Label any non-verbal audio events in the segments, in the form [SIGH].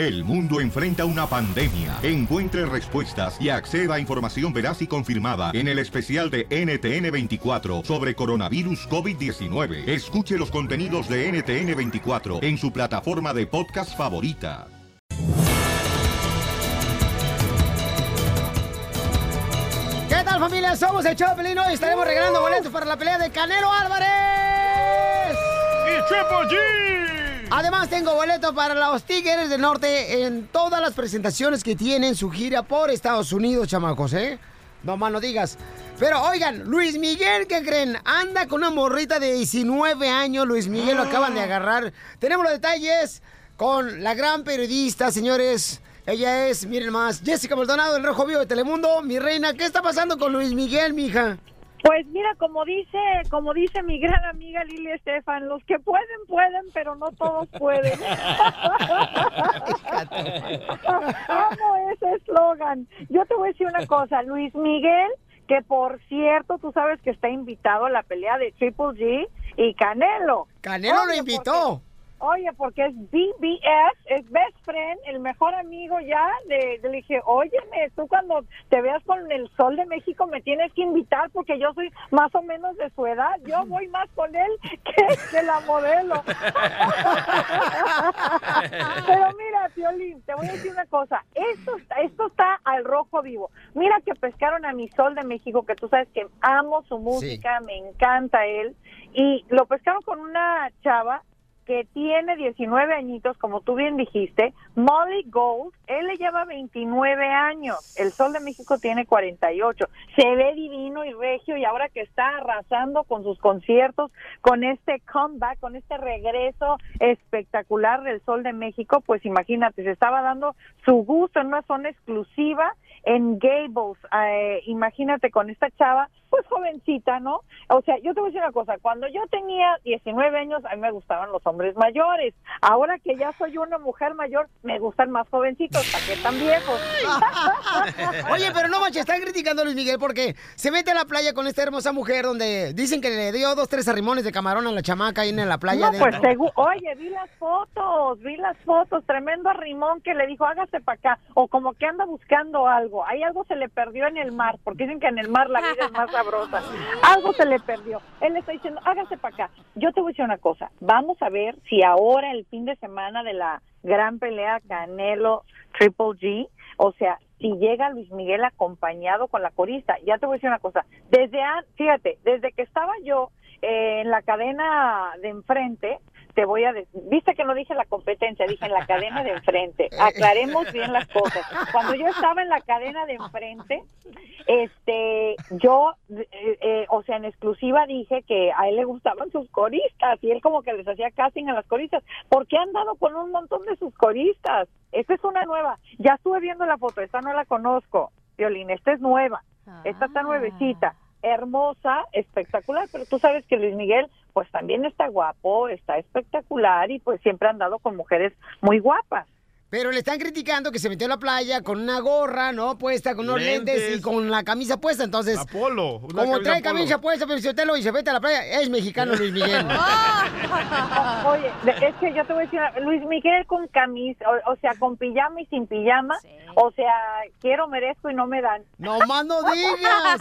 El mundo enfrenta una pandemia. Encuentre respuestas y acceda a información veraz y confirmada en el especial de NTN24 sobre coronavirus COVID-19. Escuche los contenidos de NTN24 en su plataforma de podcast favorita. ¿Qué tal familia? Somos el Choplin y estaremos regalando boletos para la pelea de Canelo Álvarez. Y Triple G. Además tengo boletos para los Tigres del Norte en todas las presentaciones que tienen su gira por Estados Unidos, chamacos, ¿eh? No más no digas. Pero oigan, Luis Miguel, ¿qué creen? Anda con una morrita de 19 años. Luis Miguel lo acaban de agarrar. Tenemos los detalles con la gran periodista, señores. Ella es, miren más, Jessica Maldonado del Rojo Vivo de Telemundo. Mi reina, ¿qué está pasando con Luis Miguel, mija? Pues mira, como dice, como dice mi gran amiga Lili Estefan, los que pueden, pueden, pero no todos pueden. [LAUGHS] Amo ese eslogan. Yo te voy a decir una cosa, Luis Miguel, que por cierto, tú sabes que está invitado a la pelea de Triple G y Canelo. Canelo lo invitó. Oye, porque es BBS, es best friend, el mejor amigo ya. Le, le dije, óyeme, tú cuando te veas con el Sol de México me tienes que invitar porque yo soy más o menos de su edad. Yo voy más con él que, [LAUGHS] que la modelo. [LAUGHS] Pero mira, Piolín, te voy a decir una cosa. Esto, está- esto está al rojo vivo. Mira que pescaron a mi Sol de México, que tú sabes que amo su música, me encanta él. Y lo pescaron con una chava que tiene 19 añitos, como tú bien dijiste, Molly Gold, él le lleva 29 años, el Sol de México tiene 48, se ve divino y regio y ahora que está arrasando con sus conciertos, con este comeback, con este regreso espectacular del Sol de México, pues imagínate, se estaba dando su gusto en una zona exclusiva en Gables, eh, imagínate con esta chava, pues jovencita, ¿no? O sea, yo te voy a decir una cosa, cuando yo tenía 19 años, a mí me gustaban los hombres mayores, ahora que ya soy una mujer mayor, me gustan más jovencitos, ¿para qué tan viejos? [LAUGHS] Oye, pero no manches, están criticando a Luis Miguel porque se mete a la playa con esta hermosa mujer donde dicen que le dio dos, tres arrimones de camarón a la chamaca ahí en la playa. No, pues dentro. segu- oye, vi las fotos, vi las fotos, tremendo arrimón que le dijo, hágase para acá, o como que anda buscando algo, ahí algo se le perdió en el mar, porque dicen que en el mar la vida es más [LAUGHS] sabrosa, algo se le perdió, él le está diciendo, hágase para acá, yo te voy a decir una cosa, vamos a ver si ahora el fin de semana de la gran pelea Canelo Triple G, o sea, si llega Luis Miguel acompañado con la corista, ya te voy a decir una cosa, desde, fíjate, desde que estaba yo eh, en la cadena de enfrente, te voy a decir, viste que no dije la competencia, dije en la cadena de enfrente, [LAUGHS] aclaremos bien las cosas. Cuando yo estaba en la cadena de enfrente, este, yo, eh, eh, o sea, en exclusiva dije que a él le gustaban sus coristas y él como que les hacía casting a las coristas. ¿Por qué han dado con un montón de sus coristas? Esta es una nueva. Ya estuve viendo la foto, esta no la conozco, Violín, esta es nueva. Esta está nuevecita, hermosa, espectacular, pero tú sabes que Luis Miguel pues también está guapo, está espectacular y pues siempre ha andado con mujeres muy guapas. Pero le están criticando que se metió a la playa con una gorra, ¿no? Puesta, con unos lentes, Lentes. y con la camisa puesta. Entonces, Apolo. como camisa trae Apolo. camisa puesta, pero si usted lo y se mete a la playa, es mexicano Luis Miguel. [LAUGHS] Oye, es que yo te voy a decir, una- Luis Miguel con camisa, o, o sea, con pijama y sin pijama, o sea, quiero, merezco y no me dan. No más no digas.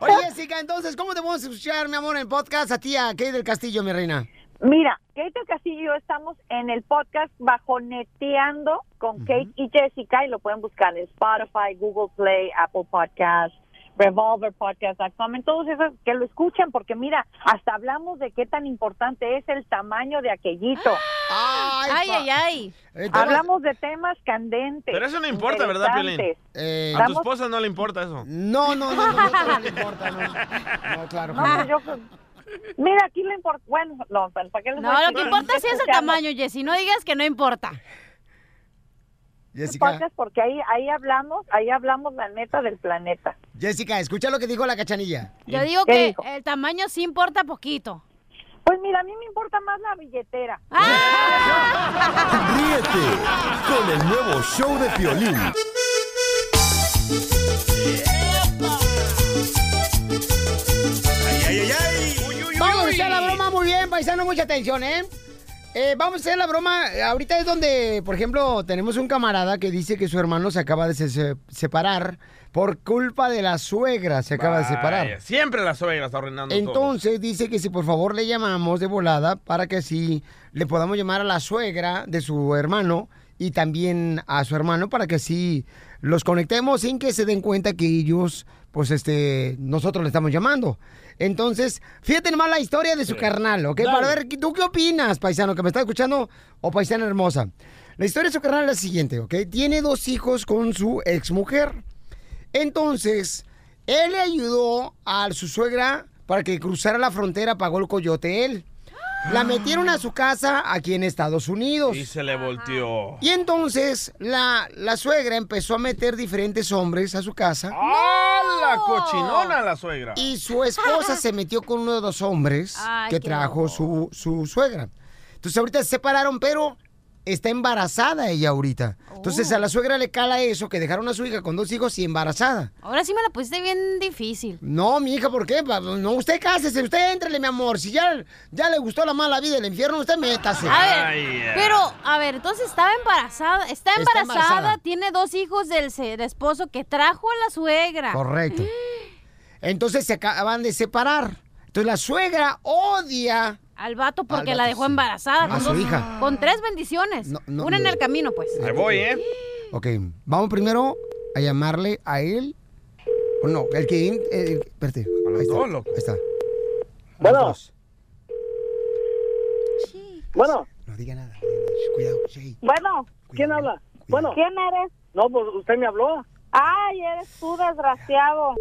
Oye, Jessica, entonces, ¿cómo te vamos a escuchar, mi amor, en podcast a ti, a Kate del Castillo, mi reina? Mira, Kate Castillo y yo estamos en el podcast bajo Neteando con Kate y Jessica y lo pueden buscar en Spotify, Google Play, Apple Podcasts, revolverpodcast.com, en todos esos que lo escuchan porque mira, hasta hablamos de qué tan importante es el tamaño de aquellito. Ay, Ay, ay, ay. Eh, Hablamos de temas candentes. Pero eso no importa, ¿verdad, Piolín? Eh, A tu esposa no le importa eso. no, no, no, no, no, no le importa, no. [LAUGHS] No, claro. No, pues yo, mira, aquí le importa, bueno, no, ¿para qué les No, lo que importa sí es el tamaño, Jessy. No digas que no importa. Jessica, podcast porque ahí ahí hablamos, ahí hablamos la neta del planeta. Jessica, escucha lo que dijo la cachanilla. Yo digo ¿Qué que dijo? el tamaño sí importa poquito. Pues mira, a mí me importa más la billetera. [LAUGHS] Ríete con el nuevo show de Piolín. Vamos a la broma muy bien, paisano, mucha atención, ¿eh? eh, vamos a hacer la broma. Ahorita es donde, por ejemplo, tenemos un camarada que dice que su hermano se acaba de se- separar por culpa de la suegra. Se acaba de separar. Siempre la suegra está arruinando todo. Entonces dice que si por favor le llamamos de volada para que así le podamos llamar a la suegra de su hermano y también a su hermano para que así los conectemos sin que se den cuenta que ellos, pues este, nosotros le estamos llamando. Entonces, fíjate nomás la historia de su carnal, ¿ok? Dale. Para ver, ¿tú qué opinas, paisano, que me está escuchando o paisana hermosa? La historia de su carnal es la siguiente, ¿ok? Tiene dos hijos con su exmujer. Entonces, él le ayudó a su suegra para que cruzara la frontera, pagó el coyote él. La metieron a su casa aquí en Estados Unidos. Y se le volteó. Y entonces la, la suegra empezó a meter diferentes hombres a su casa. ¡Ah, la cochinona la suegra! Y su esposa se metió con uno de los hombres Ay, que trajo su, su suegra. Entonces ahorita se separaron, pero está embarazada ella ahorita. Entonces a la suegra le cala eso, que dejaron a su hija con dos hijos y embarazada. Ahora sí me la pusiste bien difícil. No, mi hija, ¿por qué? No, usted cásese, usted entrele, mi amor. Si ya, ya le gustó la mala vida del infierno, usted métase. A ver, pero, a ver, entonces estaba embarazada, está Está embarazada, embarazada. tiene dos hijos del, del esposo que trajo a la suegra. Correcto. [GASPS] Entonces se acaban de separar. Entonces la suegra odia Al vato porque Al la dejó sí. embarazada. A con su dos- hija. Con tres bendiciones. no, Una en no. el camino, pues. Ahí voy, ¿eh? Ok, vamos primero a llamarle a él. O no, el que... eh, eh, espérate. Ahí está. Ahí está. Bueno. Dos. Bueno. No diga nada. Cuidado, sí. Bueno. ¿Quién habla? Bueno. ¿Quién eres? No, pues usted me habló. Ay, eres tú, desgraciado.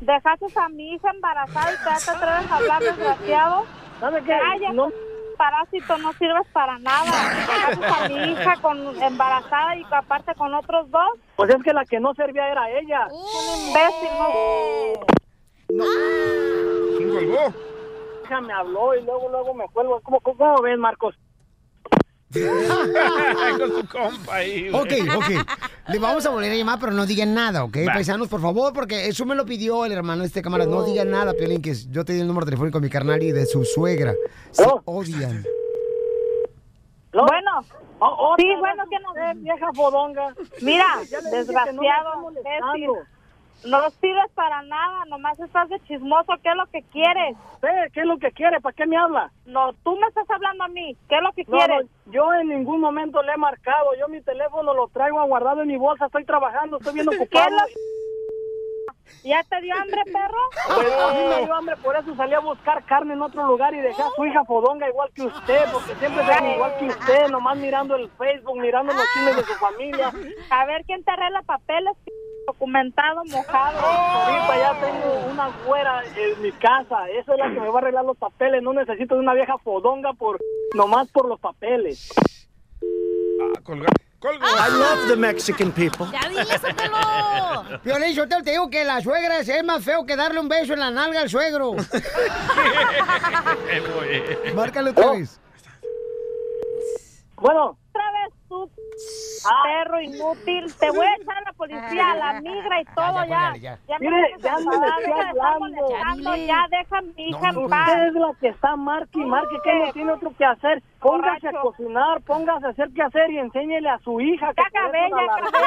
Dejaste a mi hija embarazada y te atreves a hablar, desgraciado. ¿Sabe qué? Cállate, No. parásito, no sirves para nada. Dejaste a mi hija con, embarazada y aparte con otros dos. Pues es que la que no servía era ella. Un imbécil, ¿no? ¿Quién colgó? hija me habló y luego, luego me cuelgo. ¿Cómo, cómo, cómo ves, Marcos? [LAUGHS] Con su compa ahí. güey. Ok, ok. Le vamos a volver a llamar, pero no digan nada, ¿ok? Va. Paisanos, por favor, porque eso me lo pidió el hermano de este cámara. No digan nada, Piolín, que yo te di el número telefónico de mi carnal y de su suegra. Se odian. Bueno, Oh, sí, otra bueno, que no. usted, vieja fodonga. [LAUGHS] Mira, que no No sirves para nada, nomás estás de chismoso. ¿Qué es lo que quieres? ¿Usted qué es lo que quiere? ¿Para qué me habla? No, tú me estás hablando a mí. ¿Qué es lo que No, quieres? no, yo en ningún momento le he marcado. Yo mi teléfono lo traigo guardado en mi bolsa. Estoy trabajando, estoy bien [LAUGHS] ¿Qué ocupado. es ¿Ya te dio hambre, perro? [LAUGHS] Pues a mí me dio hambre, por eso salí a buscar carne en otro lugar y dejé a su hija fodonga igual que usted, porque siempre ven igual que usted, nomás mirando el Facebook, mirando los chismes de su familia. A ver quién te arregla papeles, p- documentado, mojado. Ahorita ya tengo una güera en mi casa, esa es la que me va a arreglar los papeles, no necesito de una vieja fodonga por nomás por los papeles. Ah, colga. Colgó. I love the Mexican people. Ya dile, Sotelo. Piolín, [LAUGHS] yo te digo que la suegra es más feo que darle un beso en la nalga al suegro. [LAUGHS] Márcale otra vez. Bueno, Otra vez tú, perro inútil. Te voy a echar a la policía, a la migra y todo ya. ya. Ya me Mire, ya no de estar hablando. Ya ya deja a mi hija No, en no, paz. usted es la que está marque y marque, que no tiene otro que hacer. Póngase a Borracho. cocinar, póngase a hacer qué hacer y enséñele a su hija que Ya acabé, ya acabé.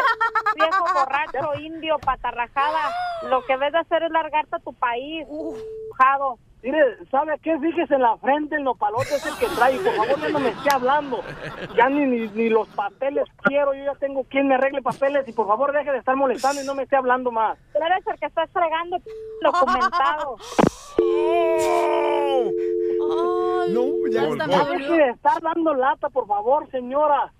Viejo borracho, indio, patarrajada. Lo que ves de hacer es largarte a tu país. Mojado. Mire, ¿sabe qué? Fíjese en la frente, el nopalote es el que trae. Por favor, ya no me esté hablando. Ya ni, ni, ni los papeles quiero. Yo ya tengo quien me arregle papeles. Y por favor, deje de estar molestando y no me esté hablando más. Tú eres el que estás fregando documentado. [LAUGHS] No, ya está. Ya dolió. deje de estar dando lata, por favor, señora.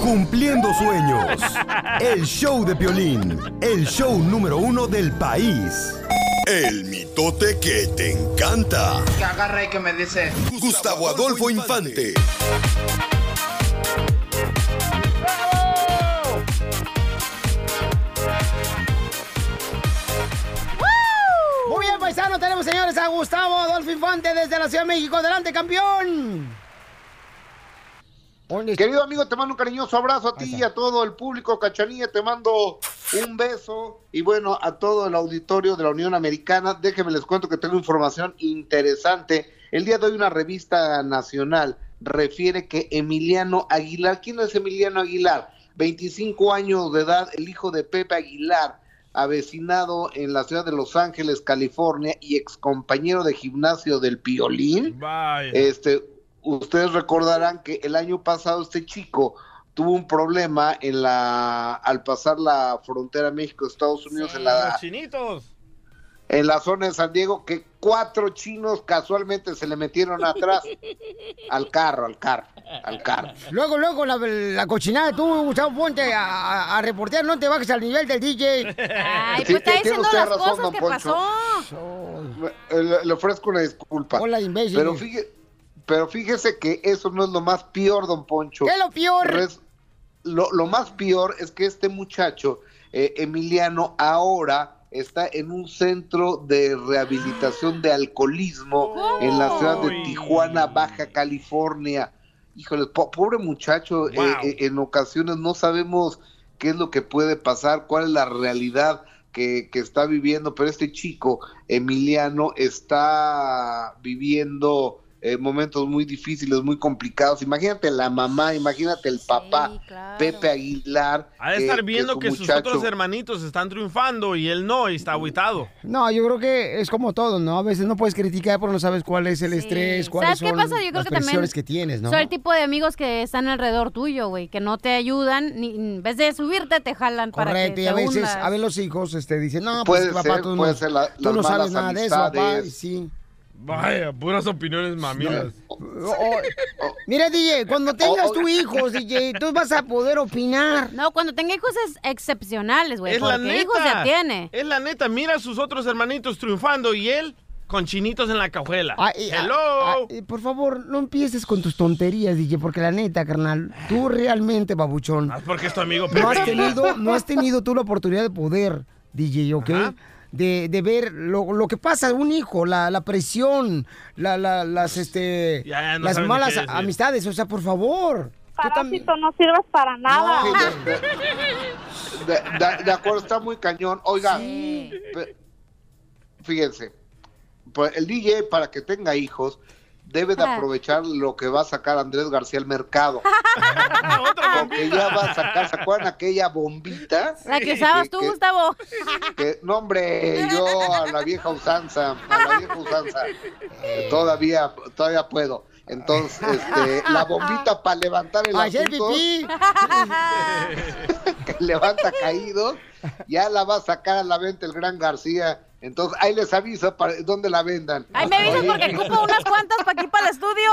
Cumpliendo sueños. El show de Piolín. El show número uno del país. El mitote que te encanta. Que agarra y que me dice. Gustavo Adolfo Infante. Paisano, tenemos, señores, a Gustavo Adolfo Infante desde la Ciudad de México. ¡Adelante, campeón! Querido amigo, te mando un cariñoso abrazo a ti y a todo el público. Cachanilla, te mando Un beso y bueno, a todo el auditorio de la Unión Americana, déjenme les cuento que tengo información interesante. El día de hoy una revista nacional refiere que Emiliano Aguilar, ¿quién es Emiliano Aguilar? 25 años de edad, el hijo de Pepe Aguilar, avecinado en la ciudad de Los Ángeles, California, y ex compañero de gimnasio del Piolín. Vaya. Este, ustedes recordarán que el año pasado este chico tuvo un problema en la al pasar la frontera México-Estados Unidos en la Los chinitos. en la zona de San Diego que cuatro chinos casualmente se le metieron atrás al carro, al carro, al carro. Luego, luego, la, la cochinada, tú, Gustavo, ponte a, reportear, no te bajes al nivel del DJ. Ay, Sí, pues está diciendo las razón, cosas don que Poncho. pasó. Eh, Le, le ofrezco una disculpa. Hola, imbécil. Pero, fíjese, pero fíjese que eso no es lo más peor, don Poncho. ¿Qué es lo peor? Res- lo, lo más peor es que este muchacho, eh, Emiliano, ahora está en un centro de rehabilitación de alcoholismo en la ciudad de. Tijuana, Baja California. Híjole, po- pobre muchacho, eh, Wow. eh, en ocasiones no sabemos qué es lo que puede pasar, cuál es la realidad que, que está viviendo, pero este chico, Emiliano, está viviendo eh, momentos muy difíciles, muy complicados. Imagínate la mamá, imagínate el papá, claro. Pepe Aguilar. Ha de que- estar que viendo su que sus muchacho- otros hermanitos están triunfando y él no, y está aguitado. No, yo creo que es como todo, ¿no? A veces no puedes criticar porque no sabes cuál es el Sí. estrés, cuáles ¿Sabes qué son pasa? Yo creo las que también presiones que tienes, ¿no? Soy el tipo de amigos que están alrededor tuyo, güey, que no te ayudan, ni en vez de subirte te jalan para Correcto, que y te a veces, hundas. a ver los hijos este, dicen, no, pues Puede papá, ser, tú, puede no, ser la- tú las no sabes nada de eso, papá. y Sí. Vaya, puras opiniones mamilas. Mira, DJ, cuando tengas tu hijo, [LAUGHS] DJ, tú vas a poder opinar. No, cuando tenga hijos es excepcionales, güey, Es la hijos neta. ya tiene. Es la neta. Mira a sus otros hermanitos triunfando y él con chinitos en la cajuela. Ay, ah, Hello. por favor, no empieces con tus tonterías, DJ, porque la neta, carnal, tú realmente, babuchón, Ah, porque es tu amigo no has [LAUGHS] tenido, no has tenido tú la oportunidad de poder, DJ, ¿ok? Ajá. De, de ver lo, lo que pasa a un hijo, la, la presión, la, la- las, este, Ya, ya, no las malas amistades, o sea, por favor. Parásito, no sirves para nada. Sí, de, [LAUGHS] de- de- de acuerdo, está muy cañón. Oiga, pe- fíjense, pues el DJ para que tenga hijos debe de aprovechar lo que va a sacar Andrés García al mercado. [LAUGHS] Porque ya va a sacar, ¿se acuerdan aquella bombita? La que usabas tú, que- Gustavo. que, no hombre, yo a la vieja usanza, a la vieja usanza, eh, todavía, todavía puedo. Entonces, este, la bombita para levantar el asunto, pipí. [LAUGHS] que levanta caídos, ya la va a sacar a la venta el gran García. Entonces, ahí les aviso para dónde la vendan. Ay, me avisas porque ocupo unas cuantas para aquí para el estudio.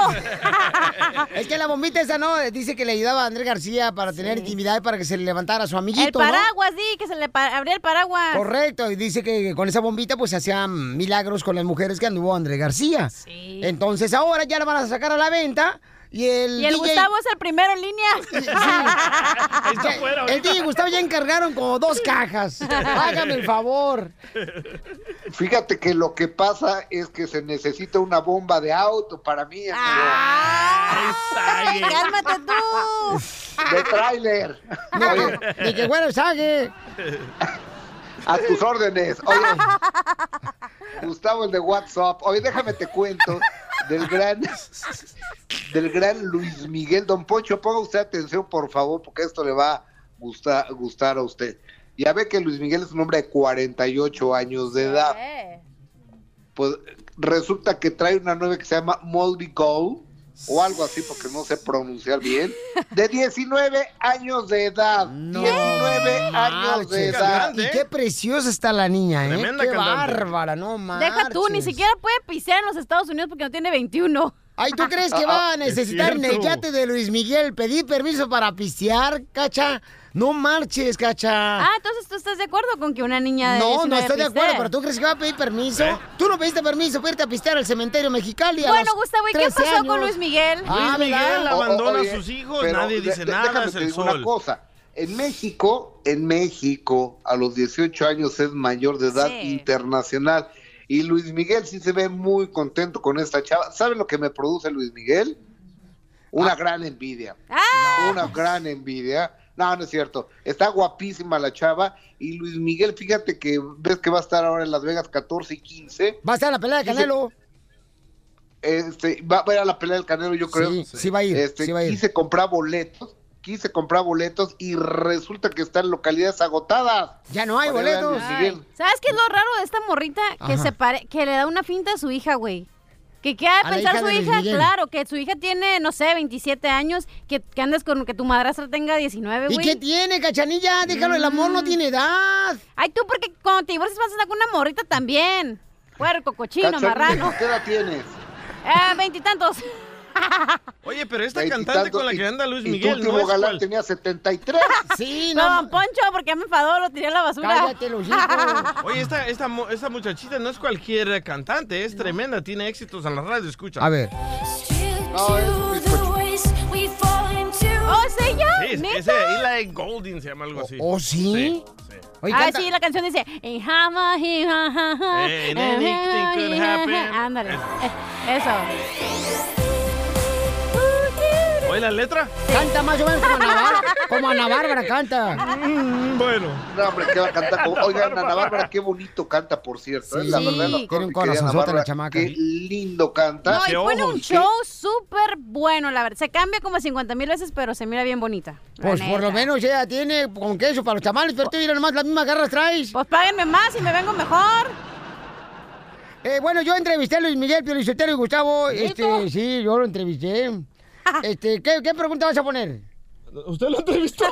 [LAUGHS] Es que la bombita esa, ¿no? Dice que le ayudaba a Andrés García para tener intimidad y para que se le levantara a su amiguito, El paraguas, sí, que se le abría el paraguas. Correcto, y dice que con esa bombita pues se hacían milagros con las mujeres que anduvo Andrés García. Sí. Entonces ahora ya la van a sacar a la venta y el Y el DJ Gustavo es el primero en línea. Está afuera el. DJ y Gustavo ya encargaron como dos cajas. Hágame el favor. Fíjate que lo que pasa es que se necesita una bomba de auto para mí, amigo. ¡Ay, Ay, cálmate tú! de tráiler. Ni que el sague. A tus órdenes. Oye, Gustavo, el de WhatsApp. Oye, déjame te cuento del gran, del gran Luis Miguel. Don Poncho, ponga usted atención, por favor, porque esto le va a gustar, gustar a usted. Ya ve que Luis Miguel es un hombre de 48 años de edad. Eh. Pues resulta que trae una nueva que se llama Moldy Go, o algo así, porque no sé pronunciar bien, de 19 años de edad. 19 años de edad. Y qué preciosa está la niña, ¿eh? Tremenda qué cantante. bárbara, no marches. Deja tú, ni siquiera puede pisear en los Estados Unidos porque no tiene 21. Ay, ¿tú crees que va a necesitar en el yate de Luis Miguel pedir permiso para pistear, cacha? No marches, cacha. Ah, entonces tú estás de acuerdo con que una niña de no, 19 no estoy de acuerdo, pero ¿tú crees que va a pedir permiso? ¿Eh? Tú no pediste permiso para irte a pistear al cementerio Mexicali a Bueno, los Gustavo, ¿y qué 13 pasó con? Luis Miguel? Ah, Luis Miguel abandona a sus hijos, pero nadie dice de- nada, déjame es el sol. una cosa. En México, en México, a los 18 años es mayor de edad Sí. internacional. Y Luis Miguel sí se ve muy contento con esta chava. ¿Sabe lo que me produce Luis Miguel? Una gran envidia. ¡Ah! Una gran envidia. No, no es cierto. Está guapísima la chava. Y Luis Miguel, fíjate que ves que va a estar ahora en Las Vegas 14 y 15. Va a estar en la pelea de Canelo. Este, va, va a ir a la pelea del Canelo, yo creo. Sí, sí va a ir, Este, sí va a ir. Quise comprar boletos. Quise comprar boletos y resulta que están en localidades agotadas. Ya no hay boletos. ¿Sabes qué es lo raro de esta morrita? Que se pare... que le da una finta a su hija, güey. Que qué ha A pensar hija su hija, Miguel. claro, que su hija tiene, no sé, 27 años, que, que andes con que tu madrastra tenga 19, ¿Y güey. qué tiene, cachanilla? Déjalo, el amor no tiene edad. Ay, tú porque cuando te divorcias vas a estar con una morrita también. Puerco, cochino, Cachanilla, marrano. ¿Qué edad tienes? Eh, veintitantos. [LAUGHS] Oye, pero esta cantante con la y- que anda Luis y tu Miguel último galán tenía 73. [LAUGHS] Sí, No, no. don Poncho, porque me enfadó, lo tiré a la basura. Cállate, hijos. [LAUGHS] Oye, esta, esta, esta muchachita no es cualquier cantante, es tremenda, tiene éxitos en la radio, escucha. A ver. No, es. ¿Oh, es ella? Sí, es- ¿Neta? ese Eli Golding se llama algo así. ¿Oh, sí? Sí, sí. Oye, Ah, canta- sí, la canción dice "In Hama, ¿Oye la letra? Canta más o menos como Ana Bárbara. Como Ana Bárbara canta. Mm, bueno. No, hombre, ¿qué va a cantar? Como- Oigan, Ana Bárbara, qué bonito canta, por cierto. ¿eh? Sí, la verdad, tiene cosas, un corazonzote la chamaca. Qué lindo canta. No, y pone un show súper bueno, la verdad. Se cambia como 50 mil veces, pero se mira bien bonita. Pues por lo menos ella tiene con queso para los tamales, pero tú mira nomás las mismas garras traes. Pues páguenme más y me vengo mejor. Eh, bueno, yo entrevisté a Luis Miguel, Pio Lizotero y Gustavo. Este, sí, yo lo entrevisté. [LAUGHS] Este, ¿qué, ¿qué pregunta vas a poner? ¿Usted lo entrevistó?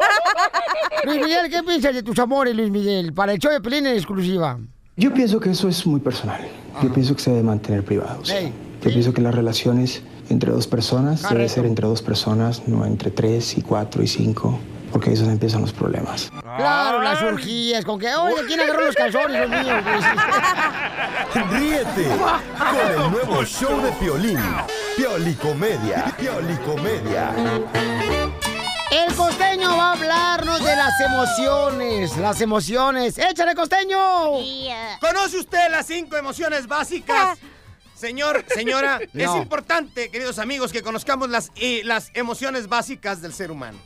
[LAUGHS] Luis Miguel, ¿qué piensas de tus amores, Luis Miguel? Para el show de Pelín en exclusiva. Yo pienso que eso es muy personal. Yo pienso que se debe mantener privado. sí. Ey, Yo sí. pienso que las relaciones entre dos personas debe Correcto. ser entre dos personas, no entre tres y cuatro y cinco, porque ahí es donde empiezan los problemas. Claro, las orgías, con que, oye, ¿quién agarró los calzones? Los míos. [LAUGHS] Ríete con el nuevo show de Piolín. Piolicomedia. Piolicomedia. El costeño va a hablarnos de las emociones, las emociones. ¡Échale, costeño! ¿Conoce usted las cinco emociones básicas? Señor, señora, [LAUGHS] es importante, queridos amigos, que conozcamos las, y las emociones básicas del ser humano.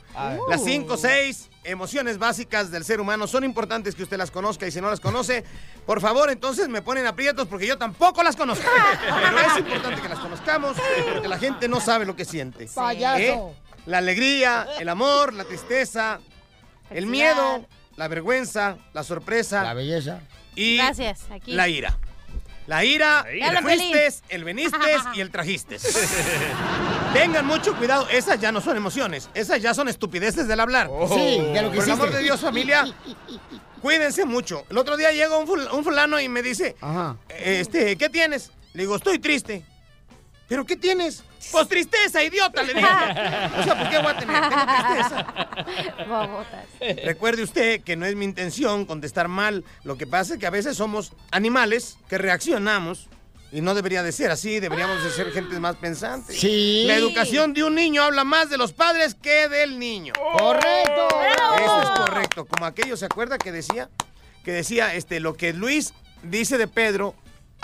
Las cinco, seis emociones básicas del ser humano son importantes que usted las conozca y si no las conoce, por favor, entonces me ponen aprietos porque yo tampoco las conozco. Pero es importante que las conozcamos porque la gente no sabe lo que siente. Payaso. ¿Eh? La alegría, el amor, la tristeza, el miedo, la vergüenza, la sorpresa La belleza. y Gracias, aquí. la ira. La ira, ira. el fuiste, el veniste y el trajiste. [LAUGHS] Tengan mucho cuidado, esas ya no son emociones, esas ya son estupideces del hablar. Sí, de lo que Por el amor de Dios, familia, [LAUGHS] cuídense mucho. El otro día llega un fulano y me dice, Ajá. este, ¿qué tienes? Le digo, estoy triste. ¿Pero qué tienes? Pues tristeza, idiota, le digo. [LAUGHS] O sea, ¿por qué voy a tener? Tengo tristeza. [LAUGHS] Bobotas. Recuerde usted que no es mi intención contestar mal. Lo que pasa es que a veces somos animales que reaccionamos y no debería de ser así. Deberíamos de ser gente más pensante. Sí. La educación de un niño habla más de los padres que del niño. ¡Correcto! Eso es correcto. Como aquello, ¿se acuerda que decía? Que decía, este, lo que Luis dice de Pedro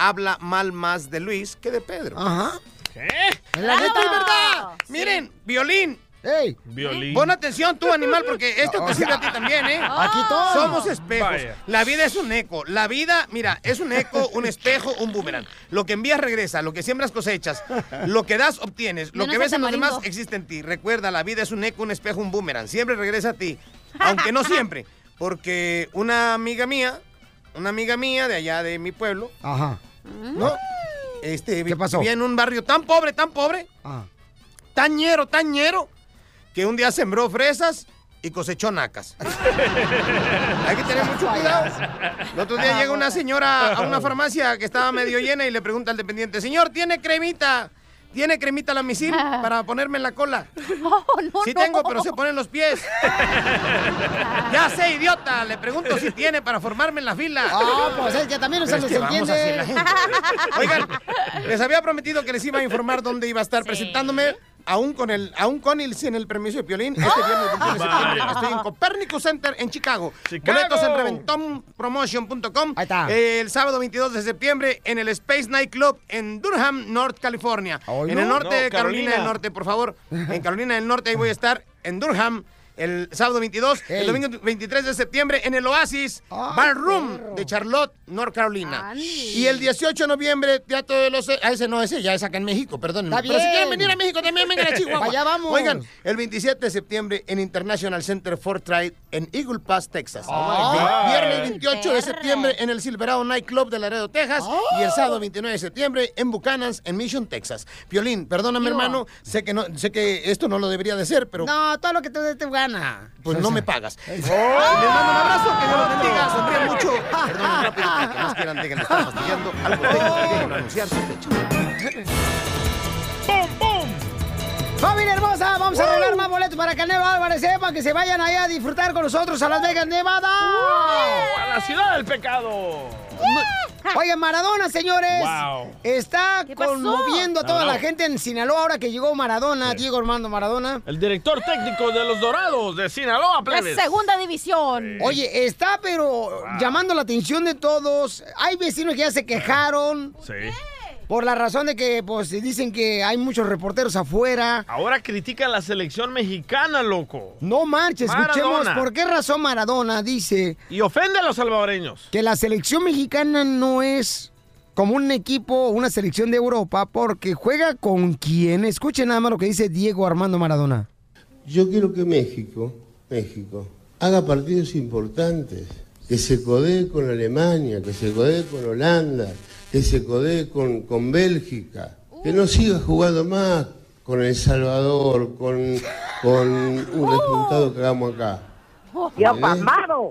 habla mal más de Luis que de Pedro. Ajá. ¿Qué? Es la ¡Esto es neta. verdad! Sí. Miren, violín. ¡Ey! Violín. Pon atención tú, animal, porque esto te sirve a ti también, ¿eh? [LAUGHS] Aquí todos. Somos espejos. Vaya. La vida es un eco. La vida, mira, es un eco, un espejo, un boomerang. Lo que envías regresa, lo que siembras cosechas, lo que das obtienes, lo Menos que ves en los demás existe en ti. Recuerda, la vida es un eco, un espejo, un boomerang. Siempre regresa a ti. Aunque no siempre. Porque una amiga mía, una amiga mía de allá de mi pueblo, Ajá. ¿No? Este, ¿Qué pasó? vivía en un barrio tan pobre, tan pobre, Ah. tan ñero, tan ñero, que un día sembró fresas y cosechó nacas. [LAUGHS] Hay que tener mucho cuidado. El otro día llega una señora a una [LAUGHS] farmacia que estaba medio llena y le pregunta al dependiente, señor, ¿tiene cremita? ¿Tiene cremita la misil para ponerme en la cola? [LAUGHS] No, no, Sí no. tengo, pero se pone en los pies. [LAUGHS] ya sé, idiota. Le pregunto si tiene para formarme en la fila. Ah, pues es que también así la entiende. Oigan, les había prometido que les iba a informar dónde iba a estar Sí. presentándome. Aún con el, aún con y sin el permiso de Piolín, este viernes 21 de septiembre estoy en Copernicus Center en Chicago. Chicago. Boletos en reventonpromotion.com. Ahí está. El sábado 22 de septiembre en el Space Night Club en Durham, North California. En no. el norte No, de Carolina Carolina. del Norte, por favor. En Carolina del Norte ahí voy a estar en Durham. El sábado 22, Ey. el domingo 23 de septiembre en el Oasis Ay, Ballroom perro. de Charlotte, North Carolina. Y el 18 de noviembre, Teatro de los... Ah, ese no, ese ya es acá en México, perdón. Pero si quieren venir a México también vengan a Chihuahua. Allá vamos. Oigan, el 27 de septiembre en International Center for Trade en Eagle Pass, Texas. Oh. Viernes 28 de septiembre en el Silverado Night Club de Laredo, Texas. Y el sábado 29 de septiembre en Buchanan's, en Mission, Texas. Piolín, perdóname, hermano. Sé que, no, sé que esto no lo debería de ser, pero No, todo lo que te te gana. pues no me pagas. Les mando un abrazo, que Dios los bendiga. Mucho. [LAUGHS] Perdón, rápido, para que más quieran, dejen de estar fastidiando. Algo de déjenlo anunciar sus fechas. Familia hermosa, vamos a arreglar más boletos para que Neva Álvarez sepa que se vayan ahí a disfrutar con nosotros a Las Vegas, Nevada. ¡A la ciudad del pecado! Oigan, Maradona, señores, Wow. está conmoviendo a toda No, no. la gente en Sinaloa ahora que llegó Maradona, Diego Armando Maradona. El director técnico de los Dorados de Sinaloa, La plebes. segunda división. Oye, está pero llamando la atención de todos. Hay vecinos que ya se quejaron Sí. Por la razón de que pues dicen que hay muchos reporteros afuera. Ahora critican la selección mexicana, loco. No marches, escuchemos Maradona. por qué razón Maradona dice Y ofende a los salvadoreños. que la selección mexicana no es como un equipo, una selección de Europa, porque juega con quien. Escuchen nada más lo que dice Diego Armando Maradona. Yo quiero que México, México, haga partidos importantes, que se codee con Alemania, que se codee con Holanda, que se codee con, con Bélgica, que no siga jugando más con El Salvador, con, con un resultado que hagamos acá. ¡Ya ¿Eh? mamado!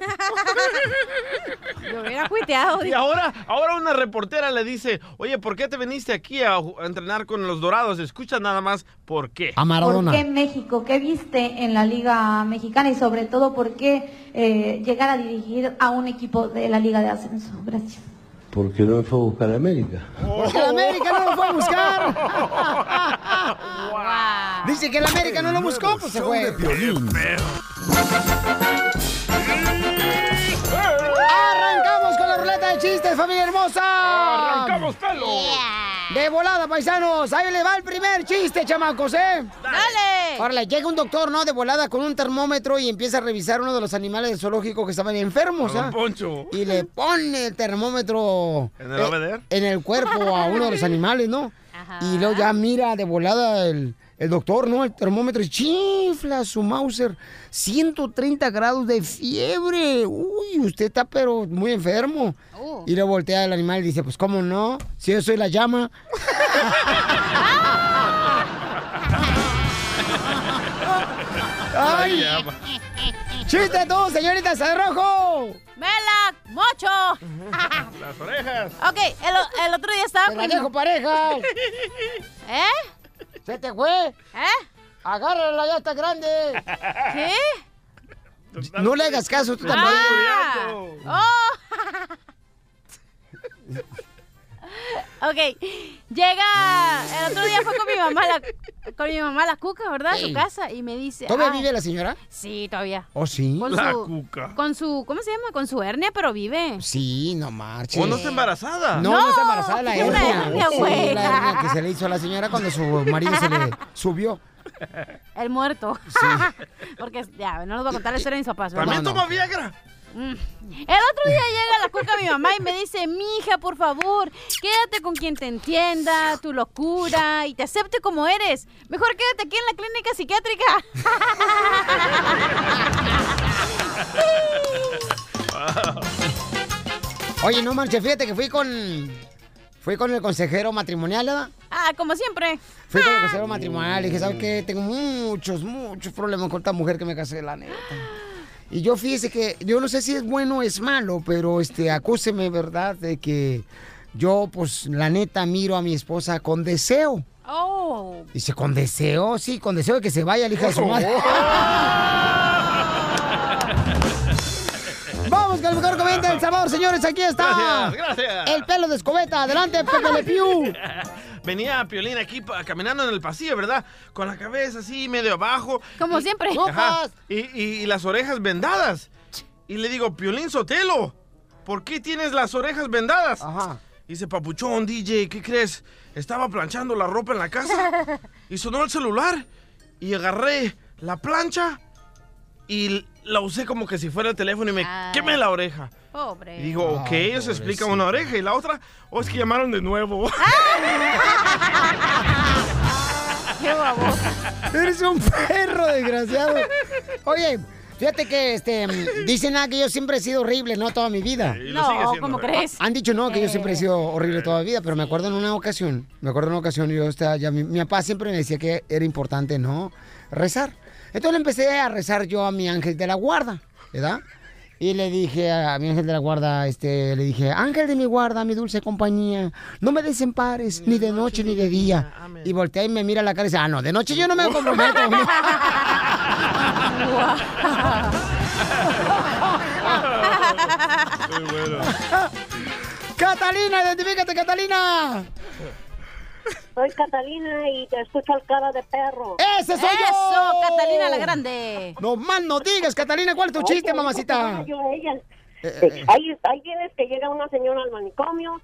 Yo hubiera cuiteado. Y ahora, ahora una reportera le dice, oye, ¿por qué te viniste aquí a entrenar con los Dorados? Escucha nada más por qué. A Maradona. ¿Por qué México? ¿Qué viste en la Liga Mexicana? Y sobre todo, ¿por qué eh, llegar a dirigir a un equipo de la Liga de Ascenso? Gracias. Porque no me fue a buscar a América. Porque el América no lo fue a buscar. [LAUGHS] Dice que el América no lo buscó, pues se fue. De volada, paisanos. Ahí le va el primer chiste, chamacos, ¿eh? ¡Dale! Ahora, llega un doctor, ¿no? De volada con un termómetro y empieza a revisar uno de los animales del zoológico que estaban enfermos, ¿ah? Poncho. Y le pone el termómetro ¿En el eh, en el cuerpo a uno de los [LAUGHS] animales, ¿no? Ajá. Y luego ya mira de volada el, el doctor, ¿no? El termómetro y chifla su Mauser. 130 grados de fiebre. Uy, usted está pero muy enfermo. Uh. Y le voltea el animal y dice, pues cómo no, si yo soy la llama. [LAUGHS] ¡Ay! ¡Chiste tú, señorita rojo! ¡Mela! ¡Mocho! Las orejas. ok, el, el otro día estaba ¡Te la con... dejo pareja! [LAUGHS] ¿Eh? ¡Se te fue! ¿Eh? ¡Agárrala, ya está grande! [LAUGHS] ¿Qué? No le hagas caso tú también. Ah. ¡Oh! [LAUGHS] ok, llega... El otro día fue con mi mamá, la, con mi mamá a la cuca, ¿verdad? A su casa. Y me dice... ¿Todavía vive la señora? Sí, todavía. ¿Oh, sí? Con La su, cuca. Con su... ¿Cómo se llama? Con su hernia, pero vive. Sí, no marches. ¿O no está embarazada? No, no, está embarazada la hernia. hernia, Sí, la hernia que se le hizo a la señora cuando su marido se le subió. El muerto. [LAUGHS] Porque ya, no nos voy a contar la historia de mis papás. ¿verdad? ¿También No, no. toma Viagra? Mm. El otro día llega la cuca a mi mamá y me dice, mija, por favor, quédate con quien te entienda, tu locura y te acepte como eres. Mejor quédate aquí en la clínica psiquiátrica. [LAUGHS] Oye, no marches, fíjate que fui con. Fui con el consejero matrimonial, ¿verdad? ah, como siempre. Fui con el consejero matrimonial y dije, ¿sabes qué? Tengo muchos, muchos problemas con esta mujer que me casé, la neta. Y yo fíjese que, yo no sé si es bueno o es malo, pero este, acúseme, ¿verdad? De que yo, pues, la neta, miro a mi esposa con deseo. Oh. Dice, ¿con deseo? Sí, con deseo de que se vaya la hija de su [LAUGHS] madre. Vamos comediante del Salvador, señores. Aquí está. Gracias, gracias. El pelo de escobeta. Adelante, Pepe Le Pew. [LAUGHS] Venía Piolín aquí caminando en el pasillo, ¿verdad? Con la cabeza así, medio abajo. Como Y- siempre. Ajá. Y, y- y las orejas vendadas. Y le digo, Piolín Sotelo, ¿por qué tienes las orejas vendadas? Ajá. Dice, papuchón, DJ, ¿qué crees? Estaba planchando la ropa en la casa [LAUGHS] y sonó el celular y agarré la plancha y la usé como que si fuera el teléfono y me quemé la oreja. Pobre. Y digo, ok, ellos explican una oreja y la otra, o es que llamaron de nuevo. [LAUGHS] [LAUGHS] ¡Qué baboso! Eres un perro desgraciado. Oye, fíjate que este dicen nada que yo siempre he sido horrible, ¿no? Toda mi vida. No, siendo, ¿cómo ¿verdad? crees? Han dicho no, que yo siempre he sido Eh. horrible toda la vida, pero me acuerdo en una ocasión, me acuerdo en una ocasión, yo estaba ya, mi, mi papá siempre me decía que era importante, ¿no? Rezar. Entonces le empecé a rezar yo a mi ángel de la guarda, ¿verdad? Y le dije a mi ángel de la guarda, este, le dije, ángel de mi guarda, mi dulce compañía, no me desempares, ni de noche ni de día. Y voltea y me mira la cara y dice, ah, no, de noche yo no me comprometo. [LAUGHS] [LAUGHS] Catalina, identifícate, Catalina. Soy Catalina y te escucho al cara de perro. ¡Ese soy yo! ¡Eso, Catalina la Grande! No más no digas, Catalina, ¿cuál es tu chiste, Oye, mamacita? yo a ella. Eh, Ahí, ahí tienes que llega una señora al manicomio,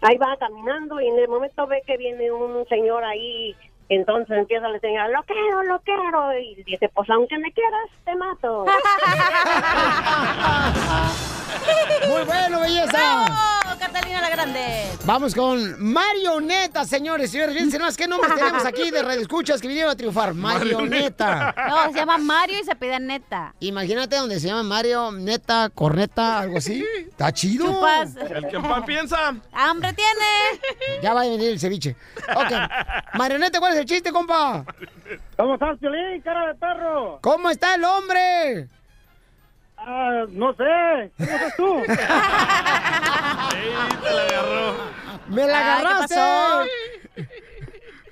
ahí va caminando y en el momento ve que viene un señor ahí, entonces empieza a le señalar, lo quiero, lo quiero, y dice, pues aunque me quieras, te mato. [LAUGHS] Muy bueno, belleza. ¡Bravo, Catalina la Grande! Vamos con Marioneta, señores. Señores, fíjense más qué nombres tenemos aquí de Radio Escuchas que vinieron a triunfar. Marioneta. No, se llama Mario y se pide Neta. Imagínate donde se llama Mario, Neta, Corneta, algo así. Está chido. Chupas. El que en pan piensa. ¡Hambre tiene! Ya va a venir el ceviche. Ok. Marioneta, ¿cuál es el chiste, compa? ¿Cómo estás, Piolín, cara de perro? ¿Cómo está el hombre? Ah, no sé. ¿Cómo estás tú? te la agarró. ¡Me la Ay, ¿qué agarraste!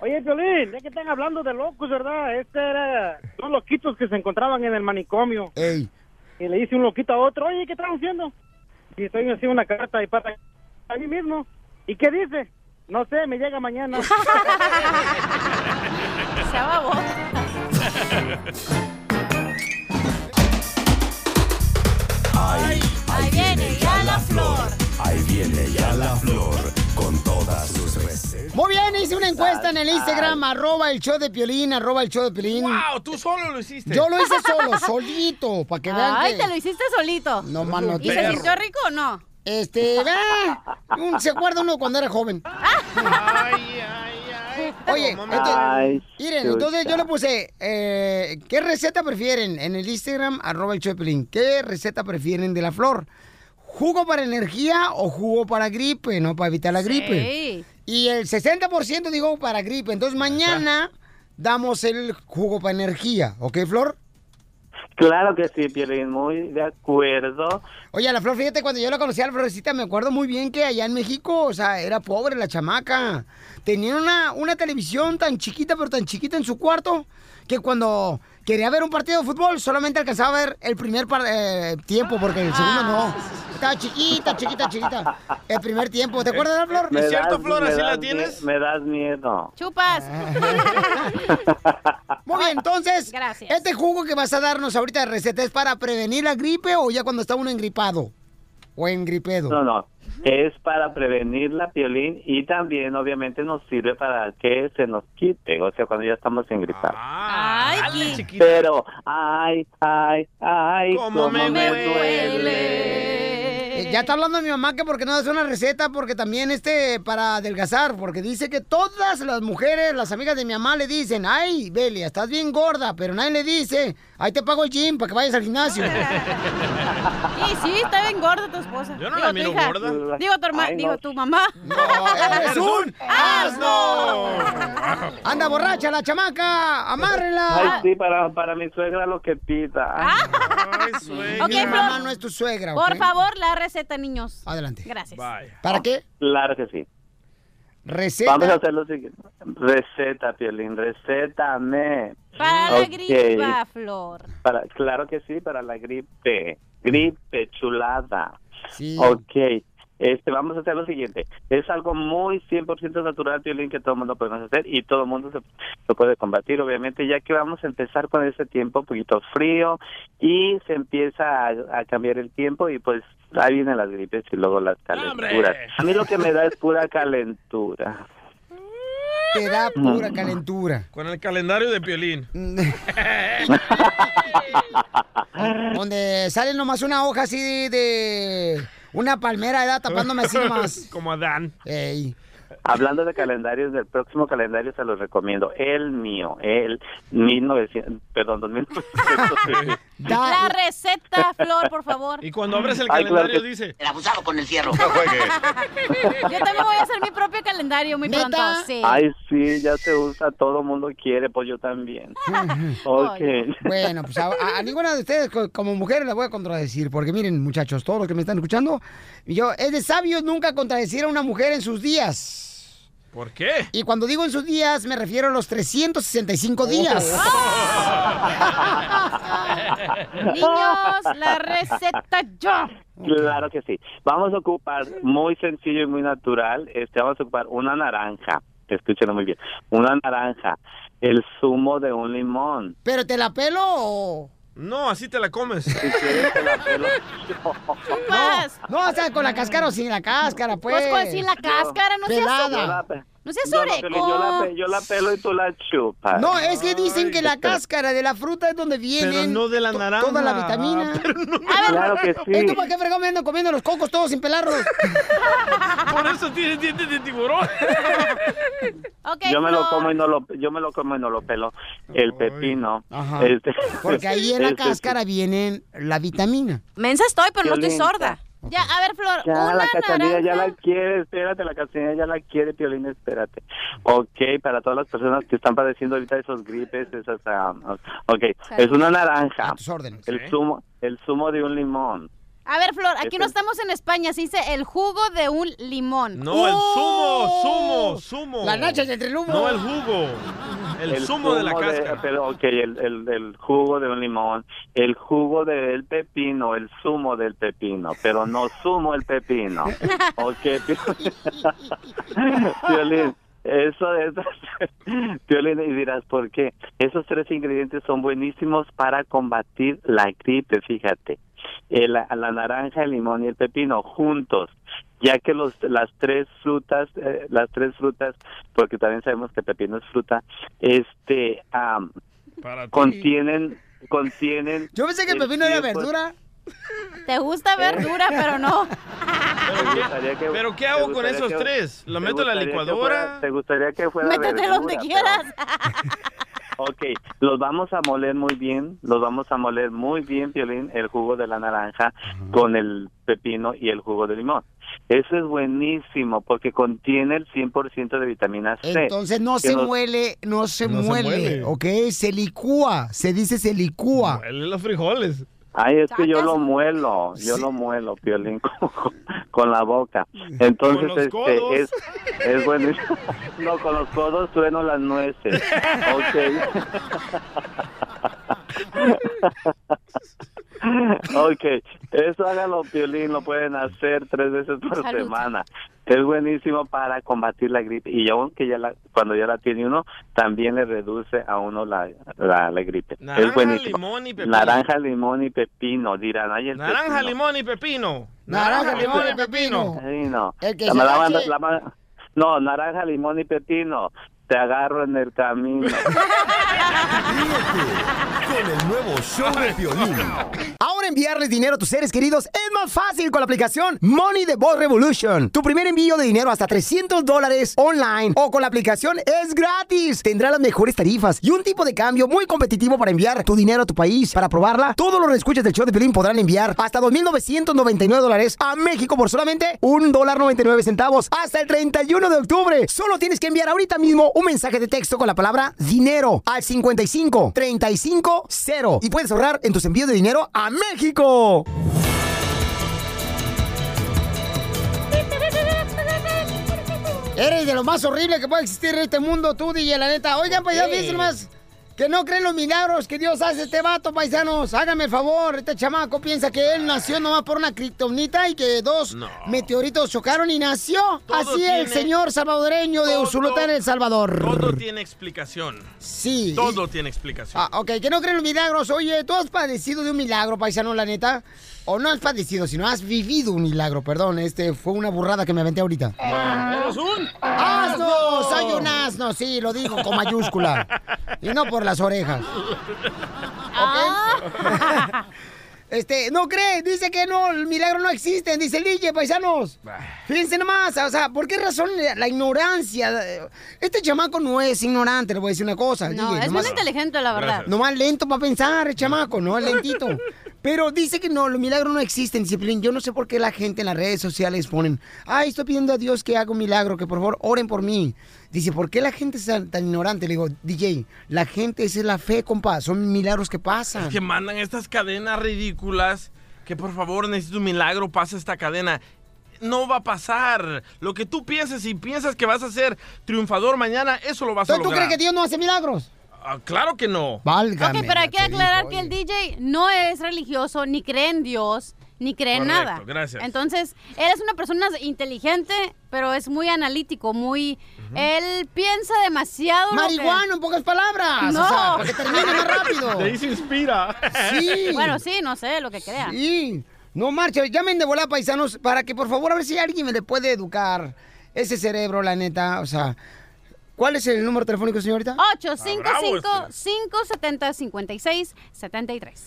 Oye, Piolín, ya que están hablando de locos, ¿verdad? Este era dos loquitos que se encontraban en el manicomio. Ey. Y le dice un loquito a otro, oye, ¿qué estás haciendo? Y estoy haciendo una carta y para a mí mismo. ¿Y qué dice? No sé, me llega mañana. [LAUGHS] Ahí, ahí viene ya la flor. Ahí viene ya la flor con todas sus recetas. Muy bien, hice una encuesta en el Instagram, arroba el show de Piolín, arroba el show de Piolín. ¡Wow! Tú solo lo hiciste. Yo lo hice [LAUGHS] solo, solito, para que vean Ay, que... te lo hiciste solito. No, mano. ¿Y se sintió rico o no? Este, ah, ¿se acuerda uno cuando era joven? Oye, entonces, miren, entonces yo le puse, eh, ¿qué receta prefieren? En el Instagram, arroba el Choplin, ¿qué receta prefieren de la flor? ¿Jugo para energía o jugo para gripe, no? Para evitar la gripe. Sí. Y el 60% digo para gripe. Entonces mañana damos el jugo para energía, ¿ok, Flor? Claro que sí, Piolín, muy de acuerdo. Oye, la Flor, fíjate, cuando yo la conocí a la Florecita, me acuerdo muy bien que allá en México, o sea, era pobre la chamaca. Tenía una, una televisión tan chiquita, pero tan chiquita en su cuarto, que cuando quería ver un partido de fútbol, solamente alcanzaba a ver el primer par- eh, tiempo, porque el segundo no. Estaba chiquita, chiquita, chiquita. El primer tiempo. ¿Te acuerdas de la Flor? Me das- me das mie- Me das miedo. Chupas. [LAUGHS] Muy bien, entonces, Gracias. este jugo que vas a darnos ahorita de receta es para prevenir la gripe o ya cuando está uno engripado o engripedo. No, no. Es para prevenir la piolín y también obviamente nos sirve para que se nos quite, o sea, cuando ya estamos engripados. Ay, ¿qué? Pero, ay, ay, ay, ¿Cómo me Eh, ya está hablando mi mamá que porque no das una receta, porque también este para adelgazar, porque dice que todas las mujeres, las amigas de mi mamá le dicen, ay, Belia, estás bien gorda, pero nadie le dice, ahí te pago el gym para que vayas al gimnasio. [LAUGHS] Sí, sí, está bien gorda tu esposa. Yo no Digo, la tu miro hija. gorda. Digo, tu, Ay, no. digo, tu mamá. ¡Eres un asno! Anda borracha la chamaca, Ay, amárrela. sí, para, para mi suegra lo que pida. Ok, mi mamá no es tu suegra. Por favor, la receta, niños. Adelante. Gracias. ¿Para qué? Claro que sí. Receta. Vamos a hacer lo siguiente. Receta, Piolín, recétame. Para la Ok. gripa, Flor. Para, claro que sí, para la gripe. Gripe, chulada. Sí. Ok. Este, vamos a hacer lo siguiente. Es algo muy 100% natural, Piolín, que todo el mundo podemos hacer y todo el mundo se, lo puede combatir, obviamente, ya que vamos a empezar con ese tiempo un poquito frío y se empieza a, a cambiar el tiempo y pues ahí vienen las gripes y luego las calenturas. A mí lo que me da es pura calentura. Te da pura calentura. Con el calendario de Piolín. [LAUGHS] donde sale nomás una hoja así de, de una palmera, ¿verdad? Tapándome así [LAUGHS] nomás. Como Adán. Ey. Hablando de calendarios, del próximo calendario se los recomiendo. El mío, el 1900, perdón, 2900. [LAUGHS] La receta, Flor, por favor. Y cuando abres el Ay, claro calendario que- dice... El abusado con el fierro. [LAUGHS] Yo también voy a hacer mi propio calendario muy pronto. Sí. Ay, sí, ya se usa, todo mundo quiere, pues yo también. [LAUGHS] ok. Bueno, pues a, ninguna de ustedes co- como mujeres la voy a contradecir, porque miren, muchachos, todos los que me están escuchando, yo, es de sabios nunca contradecir a una mujer en sus días. ¿Por qué? Y cuando digo en sus días, me refiero a los 365 días. [LAUGHS] Niños, la receta ya. Claro que sí. Vamos a ocupar muy sencillo y muy natural. Este, vamos a ocupar una naranja. Escúchenlo muy bien. Una naranja, el zumo de un limón. ¿Pero te la pelo o...? No, así te la comes. Si quieres te la pelo. No, o sea, con la cáscara o sin la cáscara, pues. Pues con sin la cáscara, no seas Pelada. No seas Yo la pelo, yo la, pe- yo la pelo y tú la chupas. No, es que dicen que la cáscara de la fruta es donde viene no de la naranja. toda la vitamina. [LAUGHS] Claro que sí. ¿Esto para qué fregón me ando comiendo los cocos todos sin pelarlos? [LAUGHS] Por eso tienes dientes de tiburón. [LAUGHS] yo me lo como y no lo yo me lo como y no lo pelo. El pepino. Ajá. Este- Porque ahí en la este- cáscara viene la vitamina. Mensa estoy, pero no estoy Violenta. Ya, a ver, Flor, Ya, una la cachanilla ya la quiere, espérate, la cachanilla ya la quiere, Piolín, espérate. Ok, para todas las personas que están padeciendo ahorita esos gripes, esas... ah, ok, es una naranja. El zumo, el zumo de un limón. A ver, Flor, aquí Este- no estamos en España, se dice el jugo de un limón. No, el zumo, zumo, zumo. La nacha entre el humo. No, el jugo. El, zumo, de la cáscara. pero, ok, el, el, el jugo de un limón, el jugo del pepino, el zumo del pepino, pero no zumo el pepino. [LAUGHS] Ok, [LAUGHS] Piolín, eso es... [LAUGHS] Piolín, y dirás, ¿por qué? Esos tres ingredientes son buenísimos para combatir la gripe, fíjate. El- la, la naranja, el limón y el pepino juntos, ya que los las tres frutas, eh, las tres frutas, porque también sabemos que el pepino es fruta, este am, Para ti. contienen contienen Yo pensé que el pepino era 100%. verdura. Te gusta verdura, pero no. ¿Te gustaría que- ¿Pero qué hago con esos que- tres? ¿Lo te meto en la licuadora? fuera- ¿Te gustaría que fuera Métete verdura, donde pero- quieras. [LAUGHS] Ok, los vamos a moler muy bien, los vamos a moler muy bien, Piolín, el jugo de la naranja con el pepino y el jugo de limón. Eso es buenísimo porque contiene el 100% de vitamina C. Entonces no se muele, no se No se muele, muele. ¿ok? Se licúa, se dice se licúa. Huele los frijoles. Ay, es que yo lo muelo, yo lo muelo, Piolín, [LAUGHS] con, con la boca. Entonces, Con los este, codos. es, es buenísimo. [LAUGHS] No, con los codos sueno las nueces. [LAUGHS] Ok. [LAUGHS] ok, eso hágalo, Piolín, lo pueden hacer tres veces por Salud. semana. Es buenísimo para combatir la gripe. Y aunque ya la, cuando ya la tiene uno, también le reduce a uno la, la, la gripe. Naranja, es buenísimo. limón y pepino. Naranja, limón y pepino, dirán. Ay, Naranja, pepino. limón y pepino. Naranja, limón y pepino. Ay, no. El que La- se la agache. manda- la ma- no, naranja, limón y pepino. Te agarro en el camino. [LAUGHS] Con el nuevo show de Piolín. Ahora enviarles dinero a tus seres queridos es más fácil con la aplicación Money the Boss Revolution. Tu primer envío de dinero hasta 300 dólares online o con la aplicación es gratis. Tendrá las mejores tarifas y un tipo de cambio muy competitivo para enviar tu dinero a tu país. Para probarla, todos los escuchas del show de Piolín podrán enviar hasta 2.999 dólares a México por solamente un dólar 99 centavos hasta el 31 de octubre. Solo tienes que enviar ahorita mismo un mensaje de texto con la palabra dinero al 55 35 0 y puedes ahorrar en tus envíos de dinero a México. Eres de lo más horrible que puede existir en este mundo, tú, DJ, la neta. Oigan, pues ya fíjense más. Que no creen los milagros que Dios hace este vato, paisanos. Háganme el favor, este chamaco piensa que él nació nomás por una criptonita y que dos meteoritos chocaron y nació. Todo Así tiene- el señor salvadoreño de Usulután, El Salvador. Todo tiene explicación. Sí. Todo tiene explicación. Ah, ok, que no creen los milagros. Oye, ¿tú has padecido de un milagro, paisano, la neta? O no has padecido, sino has vivido un milagro, perdón. Este fue una burrada que me aventé ahorita. ¿Eres un? ¡Asno! Soy un asno, sí, lo digo con mayúscula. Y no por las orejas. ¿Ok? [LAUGHS] Este, no cree, dice que no, el milagro no existe, dice el DJ, paisanos. Fíjense nomás, o sea, ¿por qué razón la ignorancia? Este chamaco no es ignorante, le voy a decir una cosa. No, DJ, es nomás- muy inteligente, la verdad. Nomás lento para pensar, el chamaco, no es lentito. [LAUGHS] Pero dice que no, los milagros no existen, dice Piolín. Yo no sé por qué la gente en las redes sociales ponen, ay, estoy pidiendo a Dios que haga un milagro, que por favor oren por mí. Dice, ¿por qué la gente es tan, tan ignorante? Le digo, DJ, la gente esa es la fe, compa, son milagros que pasan. Es que mandan estas cadenas ridículas que por favor necesito un milagro, pasa esta cadena. No va a pasar. Lo que tú pienses y piensas que vas a ser triunfador mañana, eso lo vas a ¿Tú, tú lograr. crees que Dios no hace milagros? Ah, claro que no. Válgame. Ok, pero hay que aclarar digo, que el DJ no es religioso, ni cree en Dios, ni cree en nada. gracias. Entonces, él es una persona inteligente, pero es muy analítico, muy... Él piensa demasiado... que- Marihuano, en pocas palabras. No. O sea, para que termine más rápido. De ahí se inspira. Sí. Bueno, sí, no sé, lo que crea. Sí. No marcha, llamen de volada paisanos para que por favor a ver si alguien me le puede educar ese cerebro, la neta. O sea, ¿cuál es el número telefónico, señorita? 855-570-5673.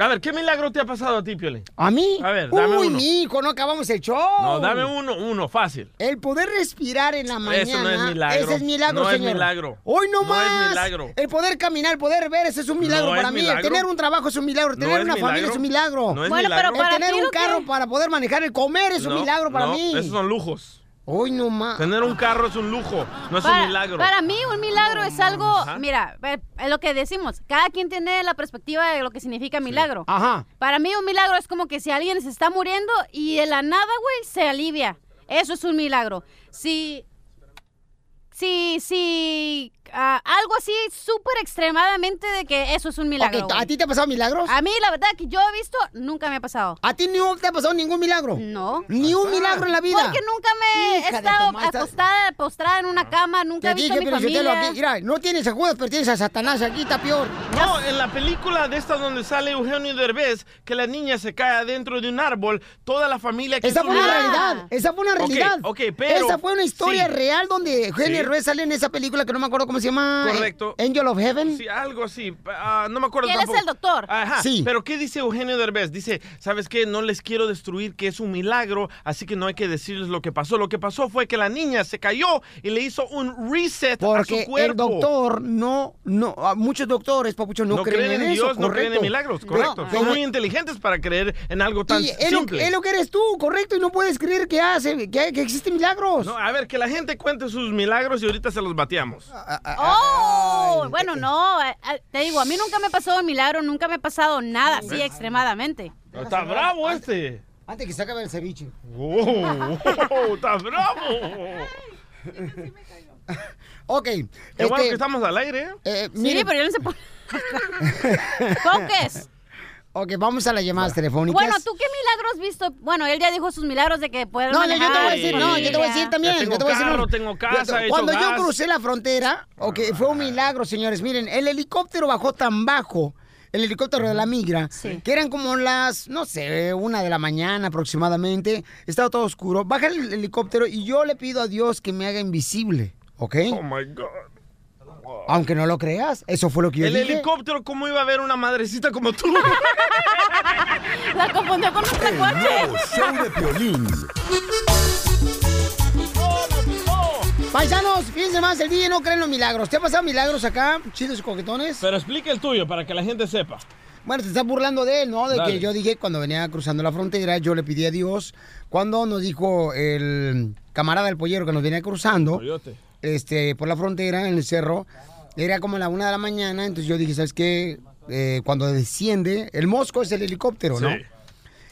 A ver, ¿qué milagro te ha pasado a ti, Piolín? ¿A mí? A ver, dame Uy, uno. mijo, no acabamos el show. No, dame uno, uno, fácil. El poder respirar en la mañana. Eso no es milagro. Ese es milagro, No es señor. milagro. Hoy no, No es más. milagro. El poder caminar, el poder ver, ese es un milagro No es para mí. El tener un trabajo es un milagro. No Tener es una familia es un milagro. No es Bueno, milagro. pero el para tener ti un carro para poder manejar, el comer es un No, milagro para no, mí. Esos son lujos. Hoy no más. Tener un carro es un lujo, no es Para, un milagro. para mí un milagro es algo, Ajá. mira, eh, es lo que decimos, cada quien tiene la perspectiva de lo que significa milagro. Ajá. Para mí un milagro es como que si alguien se está muriendo y de la nada, güey, se alivia. Eso es un milagro. Si, si, si, ah, algo así súper extremadamente de que eso es un milagro. ¿A ti te ha pasado milagros? A mí, la verdad, que yo he visto, nunca me ha pasado. ¿A ti no te ha pasado ningún milagro? No. Ni un milagro en la vida. Porque nunca me Hija he estado estás- acostada, postrada en una cama, nunca Te he visto dije, a mi pero si te lo familia. aquí, mira, no tienes a Judas, pero tienes a Satanás, aquí está peor. No, en la película de esta donde sale Eugenio Derbez, que la niña se cae adentro de un árbol, toda la familia... Que Esa fue una realidad, esa fue una realidad. ok, pero- Esa fue una historia sí. real donde Eugenio Sí. Derbez sale en esa película que no me acuerdo cómo se llama. Correcto. Angel of Heaven. Sí, algo así. Ah, no me acuerdo Y él es tampoco. el doctor. Ajá. Sí. Pero ¿qué dice Eugenio Derbez? Dice, ¿sabes qué? No les quiero destruir que es un milagro, así que no hay que decirles lo que pasó. Lo que pasó fue que la niña se cayó y le hizo un reset a su cuerpo. el doctor no, no, ah, muchos doctores, papucho, no, No, creen, en, Dios, eso, no creen en milagros, correcto. No, Son muy inteligentes para creer en algo tan y es lo, simple. es lo que eres tú, correcto, y no puedes creer que hace, que, que existen milagros. No, a ver, que la gente cuente sus milagros y ahorita se los bateamos. Oh, bueno, no, te digo, a mí nunca me ha pasado un milagro, nunca me ha pasado nada así extremadamente. Está bravo este. Antes que se acabe el ceviche. Oh, [LAUGHS] está bravo. [LAUGHS] Ok. Qué bueno este, que estamos al aire. ¿eh? eh, Sí, mire, pero yo no sé por... Focus. Ok, vamos a las llamadas telefónicas. Bueno, ¿tú qué milagros has visto? Bueno, él ya dijo sus milagros de que puede No, yo, yo te voy a manejar, decir, no, yo te voy a decir también. Tengo yo te voy a decir, carro, tengo casa, Cuando yo gas. crucé la frontera, ok, fue un milagro, señores. Miren, el helicóptero bajó tan bajo, el helicóptero de la migra, que eran como las, no sé, una de la mañana aproximadamente. Estaba todo oscuro. Baja el helicóptero y yo le pido a Dios que me haga invisible, ¿ok? Oh my God. Aunque no lo creas, eso fue lo que yo El dije. helicóptero, ¿cómo iba a ver una madrecita como tú? [LAUGHS] La confundió con de Piolín. Paisanos, fíjense más, el DJ no cree en los milagros. ¿Te ha pasado milagros acá, chidos y coquetones? Pero explica el tuyo para que la gente sepa. Bueno, te estás burlando de él, ¿no? De Dale. que yo dije cuando venía cruzando la frontera, yo le pedí a Dios, cuando nos dijo el camarada del pollero que nos venía cruzando, Coyote. Este, por la frontera, en el cerro, era como la una de la mañana, entonces yo dije, ¿sabes qué? Eh, cuando desciende, el mosco es el helicóptero, ¿no? Sí.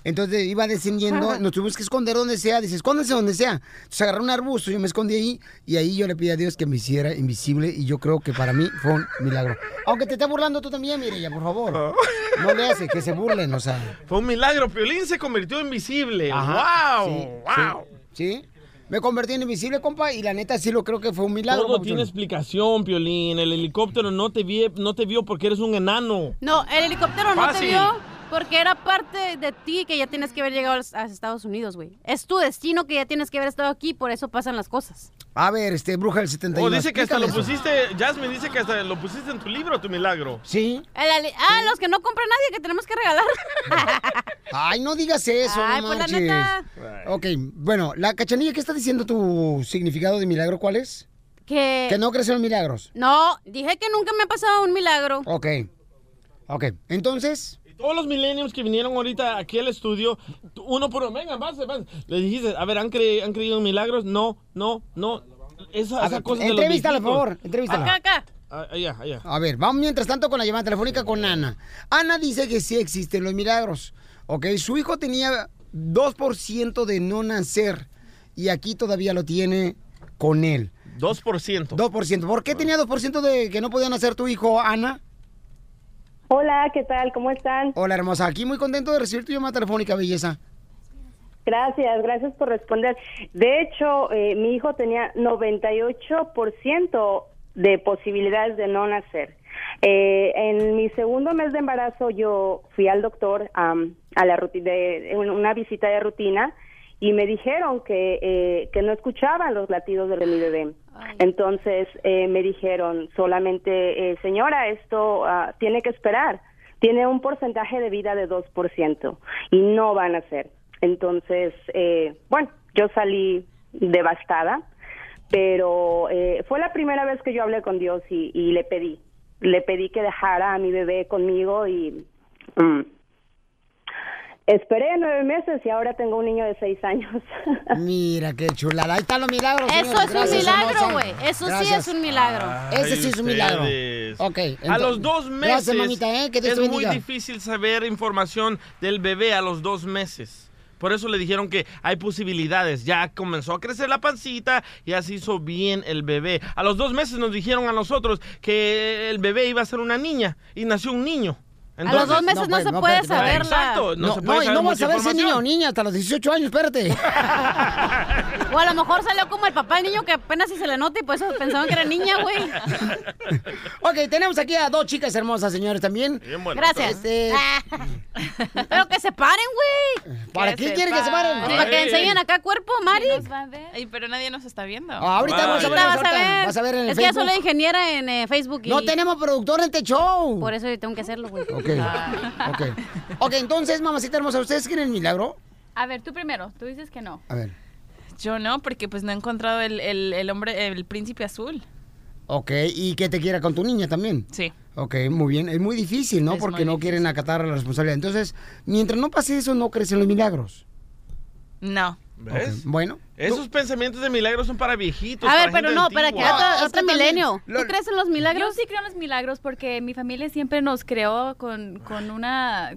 Entonces iba descendiendo, nos tuvimos que esconder donde sea, dice, escóndense donde sea. Entonces agarré un arbusto, yo me escondí ahí, y ahí yo le pedí a Dios que me hiciera invisible, y yo creo que para mí fue un milagro. Aunque te esté burlando tú también, Mireya, por favor. No le hace que se burlen, o sea. Fue un milagro. Piolín se convirtió invisible. Ajá, ¡Wow! sí, ¡Wow! Sí, sí. Me convertí en invisible, compa, y la neta sí lo creo que fue un milagro. Todo tiene explicación, Piolín. El helicóptero no te, vi- no te vio porque eres un enano. No, el helicóptero no te vio porque era parte de ti que ya tienes que haber llegado a los- a Estados Unidos, güey. Es tu destino que ya tienes que haber estado aquí, por eso pasan las cosas. A ver, este, bruja del 71. O dice que hasta lo pusiste, Jasmine dice que hasta lo pusiste en tu libro, tu milagro. Sí. El ah, los que no compra nadie, que tenemos que regalar. [LAUGHS] Ay, no digas eso, Ay, no pues la neta. Ok, bueno, la cachanilla, ¿qué está diciendo tu significado de milagro? ¿Cuál es? Que... Que no crecen los milagros. No, dije que nunca me ha pasado un milagro. Ok. Ok, entonces. Todos los millennials que vinieron ahorita aquí al estudio, uno por uno, venga, vas, vas. Le dijiste, a ver, ¿han, cre- ¿han creído en milagros? No, no, no. Esa, esa cosa de los Entrevístala, por favor, entrevístala. Acá, acá. Ah, Allá, allá. A ver, vamos mientras tanto con la llamada telefónica con Ana. Ana dice que sí existen los milagros. Ok, su hijo tenía 2% de no nacer y aquí todavía lo tiene con él. 2%. 2%. ¿Por qué tenía 2% de que no podía nacer tu hijo, Ana? Hola, ¿qué tal? ¿Cómo están? Hola, hermosa. Aquí muy contento de recibir tu llamada telefónica, belleza. Gracias, gracias por responder. De hecho, eh, mi hijo tenía 98% de posibilidades de no nacer. Eh, en mi segundo mes de embarazo yo fui al doctor am, a la de, una visita de rutina y me dijeron que, eh, que no escuchaban los latidos de mi bebé. Entonces eh, me dijeron solamente, eh, señora, esto ah, tiene que esperar. Tiene un porcentaje de vida de 2% y no van a ser. Entonces, eh, bueno, yo salí devastada, pero eh, fue la primera vez que yo hablé con Dios y, y le pedí, le pedí que dejara a mi bebé conmigo y mm, esperé nueve meses y ahora tengo un niño de seis años. [LAUGHS] Mira qué chulada. Ahí están los milagros. Eso señores. es un milagro, güey. Eso sí es un milagro. Ese sí es un milagro. ustedes. Ok. a los dos meses Gracias, mamita, ¿eh? Que es muy difícil saber información del bebé a los dos meses. Por eso le dijeron que hay posibilidades. Ya comenzó a crecer la pancita, ya se hizo bien el bebé. A los dos meses nos dijeron a nosotros que el bebé iba a ser una niña y nació un niño. A los dos meses no, se puede espérate, saber espérate. la- Exacto, no, No, se no, puede y saber no vas a ver si es niño o niña hasta los 18 años, espérate. [LAUGHS] O a lo mejor salió como el papá del niño que apenas si se le nota y por eso pensaban que era niña, güey. [LAUGHS] ok, tenemos aquí a dos chicas hermosas, señores, también. Bien bueno. Gracias. Este, [LAUGHS] Pero que se paren, güey. ¿Para qué quieren que se paren? Pues para que enseñen acá cuerpo, Mari. Ay, pero nadie nos está viendo. Ah, ahorita vamos a ver, Ahorita vas a ver. vas a ver en el es que ya Facebook. soy ingeniera en eh, Facebook. Y No tenemos productor en este show. Por eso yo tengo que hacerlo, güey. Ok, ok. Ok, entonces, mamacita hermosa, ¿ustedes quieren el milagro? A ver, tú primero. Tú dices que no. A ver. Yo no, porque pues no he encontrado el, el, el hombre, el príncipe azul. Ok, y que te quiera con tu niña también. Sí. Ok, muy bien. Es muy difícil, ¿no? Es Porque no quieren acatar la responsabilidad. Entonces, mientras no pase eso, no crecen los milagros. No. ¿Ves? Bueno. Esos pensamientos de milagros son para viejitos. A ver, para pero gente no, para que otro, milenio. lo- ¿Tú crees en los milagros? Yo sí creo en los milagros porque mi familia siempre nos creó con, con una...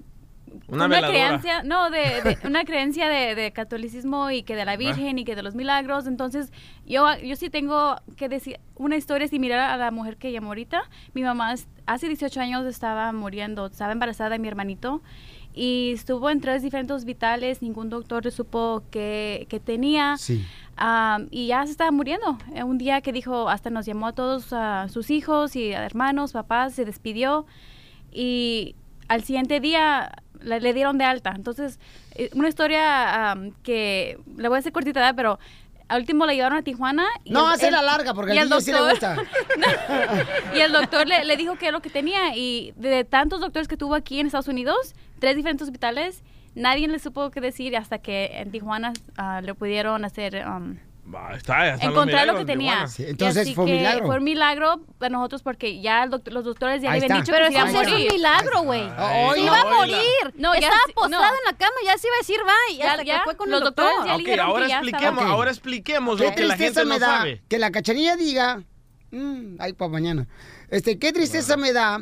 Una veladora. creencia, no, de, de- una creencia de, de catolicismo y que de la Virgen y que de los milagros. Entonces, yo, yo sí tengo que decir una historia similar a la mujer que llamó ahorita. Mi mamá hace 18 años estaba muriendo, estaba embarazada de mi hermanito y estuvo en tres diferentes hospitales, ningún doctor supo que, que tenía. Sí. Am, y ya se estaba muriendo. Eh, Un día que dijo, hasta nos llamó a todos a sus hijos y hermanos, papás, se despidió y al siguiente día le, le dieron de alta. Entonces, eh, una historia am, que le voy a hacer cortita, pero al último la llevaron a Tijuana. y No, hazla el- larga, porque al niño sí le doctor- gusta. [LAUGHS] y el doctor le, le dijo qué es lo que tenía. Y de tantos doctores que tuvo aquí en Estados Unidos, tres diferentes hospitales, nadie le supo qué decir hasta que en Tijuana ah, le pudieron hacer... um, Está, ya encontrar lo que tenía. Sí, entonces así fue un que milagro. Fue un milagro para nosotros porque ya el doctor- los doctores ya Ahí le habían está. dicho Pero que eso iba sí a es un morir. milagro, güey. Se iba a morir. No, ya Estaba postrada no. en la cama, ya se iba a decir bye. Ya- hasta ya, que fue con los el doctores doctor. ya Ok, le dijeron ahora que ya expliquemos, estaba- ahora expliquemos Qué lo que la tristeza gente me no da sabe. que la cachanilla diga, mm, ay, para mañana. Este, qué tristeza me da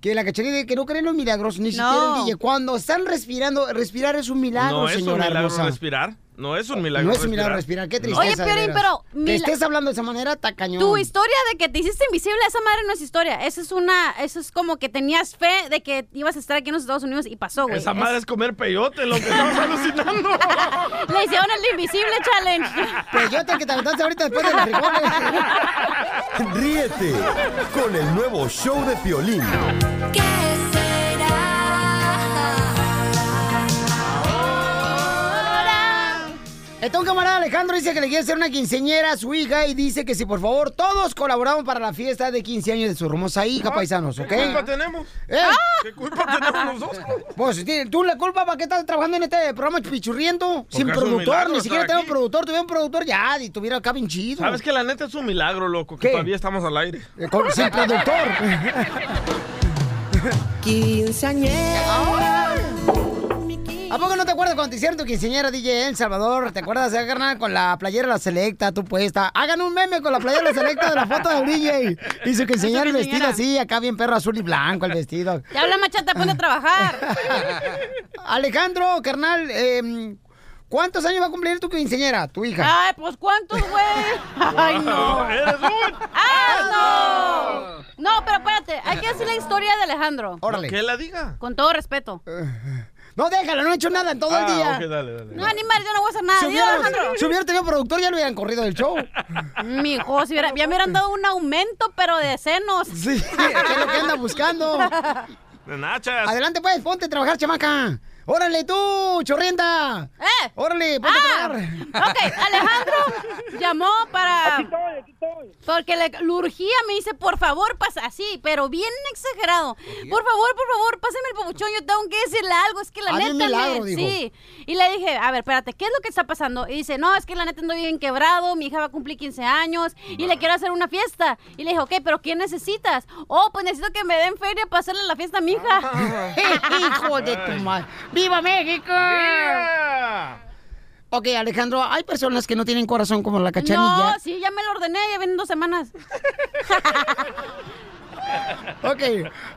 que la cachanilla diga que no creen los milagros, ni siquiera el DJ. Cuando están respirando, respirar es un milagro, no es un señora milagro hermosa. respirar. No es un milagro No es un milagro respirar, qué tristeza. Oye, veras. pero Que estés hablando de esa manera, está cañón. Tu historia de que te hiciste invisible, esa madre no es historia. Eso es una, eso es como que tenías fe de que ibas a estar aquí en los Estados Unidos y pasó, güey. Esa Es- madre es comer peyote, lo que estamos alucinando. [LAUGHS] Le hicieron el invisible challenge. Peyote que te aventaste ahorita después de los frijoles. Ríete con el nuevo show de Piolín. Este un camarada Alejandro dice que le quiere hacer una quinceñera a su hija y dice que si por favor todos colaboramos para la fiesta de 15 años de su hermosa hija, paisanos, ¿ok? ¿Qué culpa tenemos? ¿Eh? ¿Qué culpa tenemos nosotros? Pues tiene- tú la culpa para qué estás trabajando en este programa pichurriendo sin Porque productor, ni siquiera aquí. productor, tuviera un productor ya y tuviera acá bien chido. ¿Sabes que la neta es un milagro, loco? Que ¿Qué? todavía estamos al aire. Eh, con- sin productor. [LAUGHS] ¿A poco no te acuerdas cuando te hicieron tu quinceañera DJ en Salvador? ¿Te acuerdas de carnal con la playera de la selecta, tú puesta? Hagan un meme con la playera de la selecta de la foto del DJ. Y su quinceañera el vestido así, acá bien perro azul y blanco el vestido. Ya habla machata, ponte a trabajar. [LAUGHS] Alejandro, carnal, em, ¿cuántos años va a cumplir tu quinceañera, tu hija? Ay, pues ¿cuántos, güey? [LAUGHS] Ay, no. ¡Eres un! ¡Ah, no! No, pero espérate, hay que decir la historia de Alejandro. Órale. Que la diga. Con todo respeto. [LAUGHS] No, déjala, no he hecho nada en todo el Ah, día. ok, dale, dale. No, animales, yo no voy a hacer nada. Si hubiera, Alejandro. si hubiera tenido productor, ya lo hubieran corrido del show. [LAUGHS] Mijo, si hubiera, ya me hubieran dado un aumento, pero de senos. Sí, [LAUGHS] ¿qué es lo que anda buscando? De nachas. Adelante, pues, ponte a trabajar, chamaca. Órale, tú, chorrienta. ¿Eh? Órale, ponte Ah, a ok, Alejandro [LAUGHS] llamó para... Porque le, le urgía, me dice, por favor, pasa así, pero bien exagerado. Por favor, por favor, pásame el pabuchón, yo tengo que decirle algo, es que la un neta milagro, me... dijo. Sí, y le dije, a ver, espérate, ¿qué es lo que está pasando? Y dice, no, es que la neta ando bien quebrado, mi hija va a cumplir 15 años y le quiero hacer una fiesta. Y le dije, ok, pero ¿qué necesitas? Oh, pues necesito que me den feria para hacerle la fiesta a mi hija. [LAUGHS] Hijo de tu madre. ¡Viva México! Ok, Alejandro, hay personas que no tienen corazón como la cachanilla. No, sí, ya me lo ordené, ya vienen dos semanas. [LAUGHS] Ok,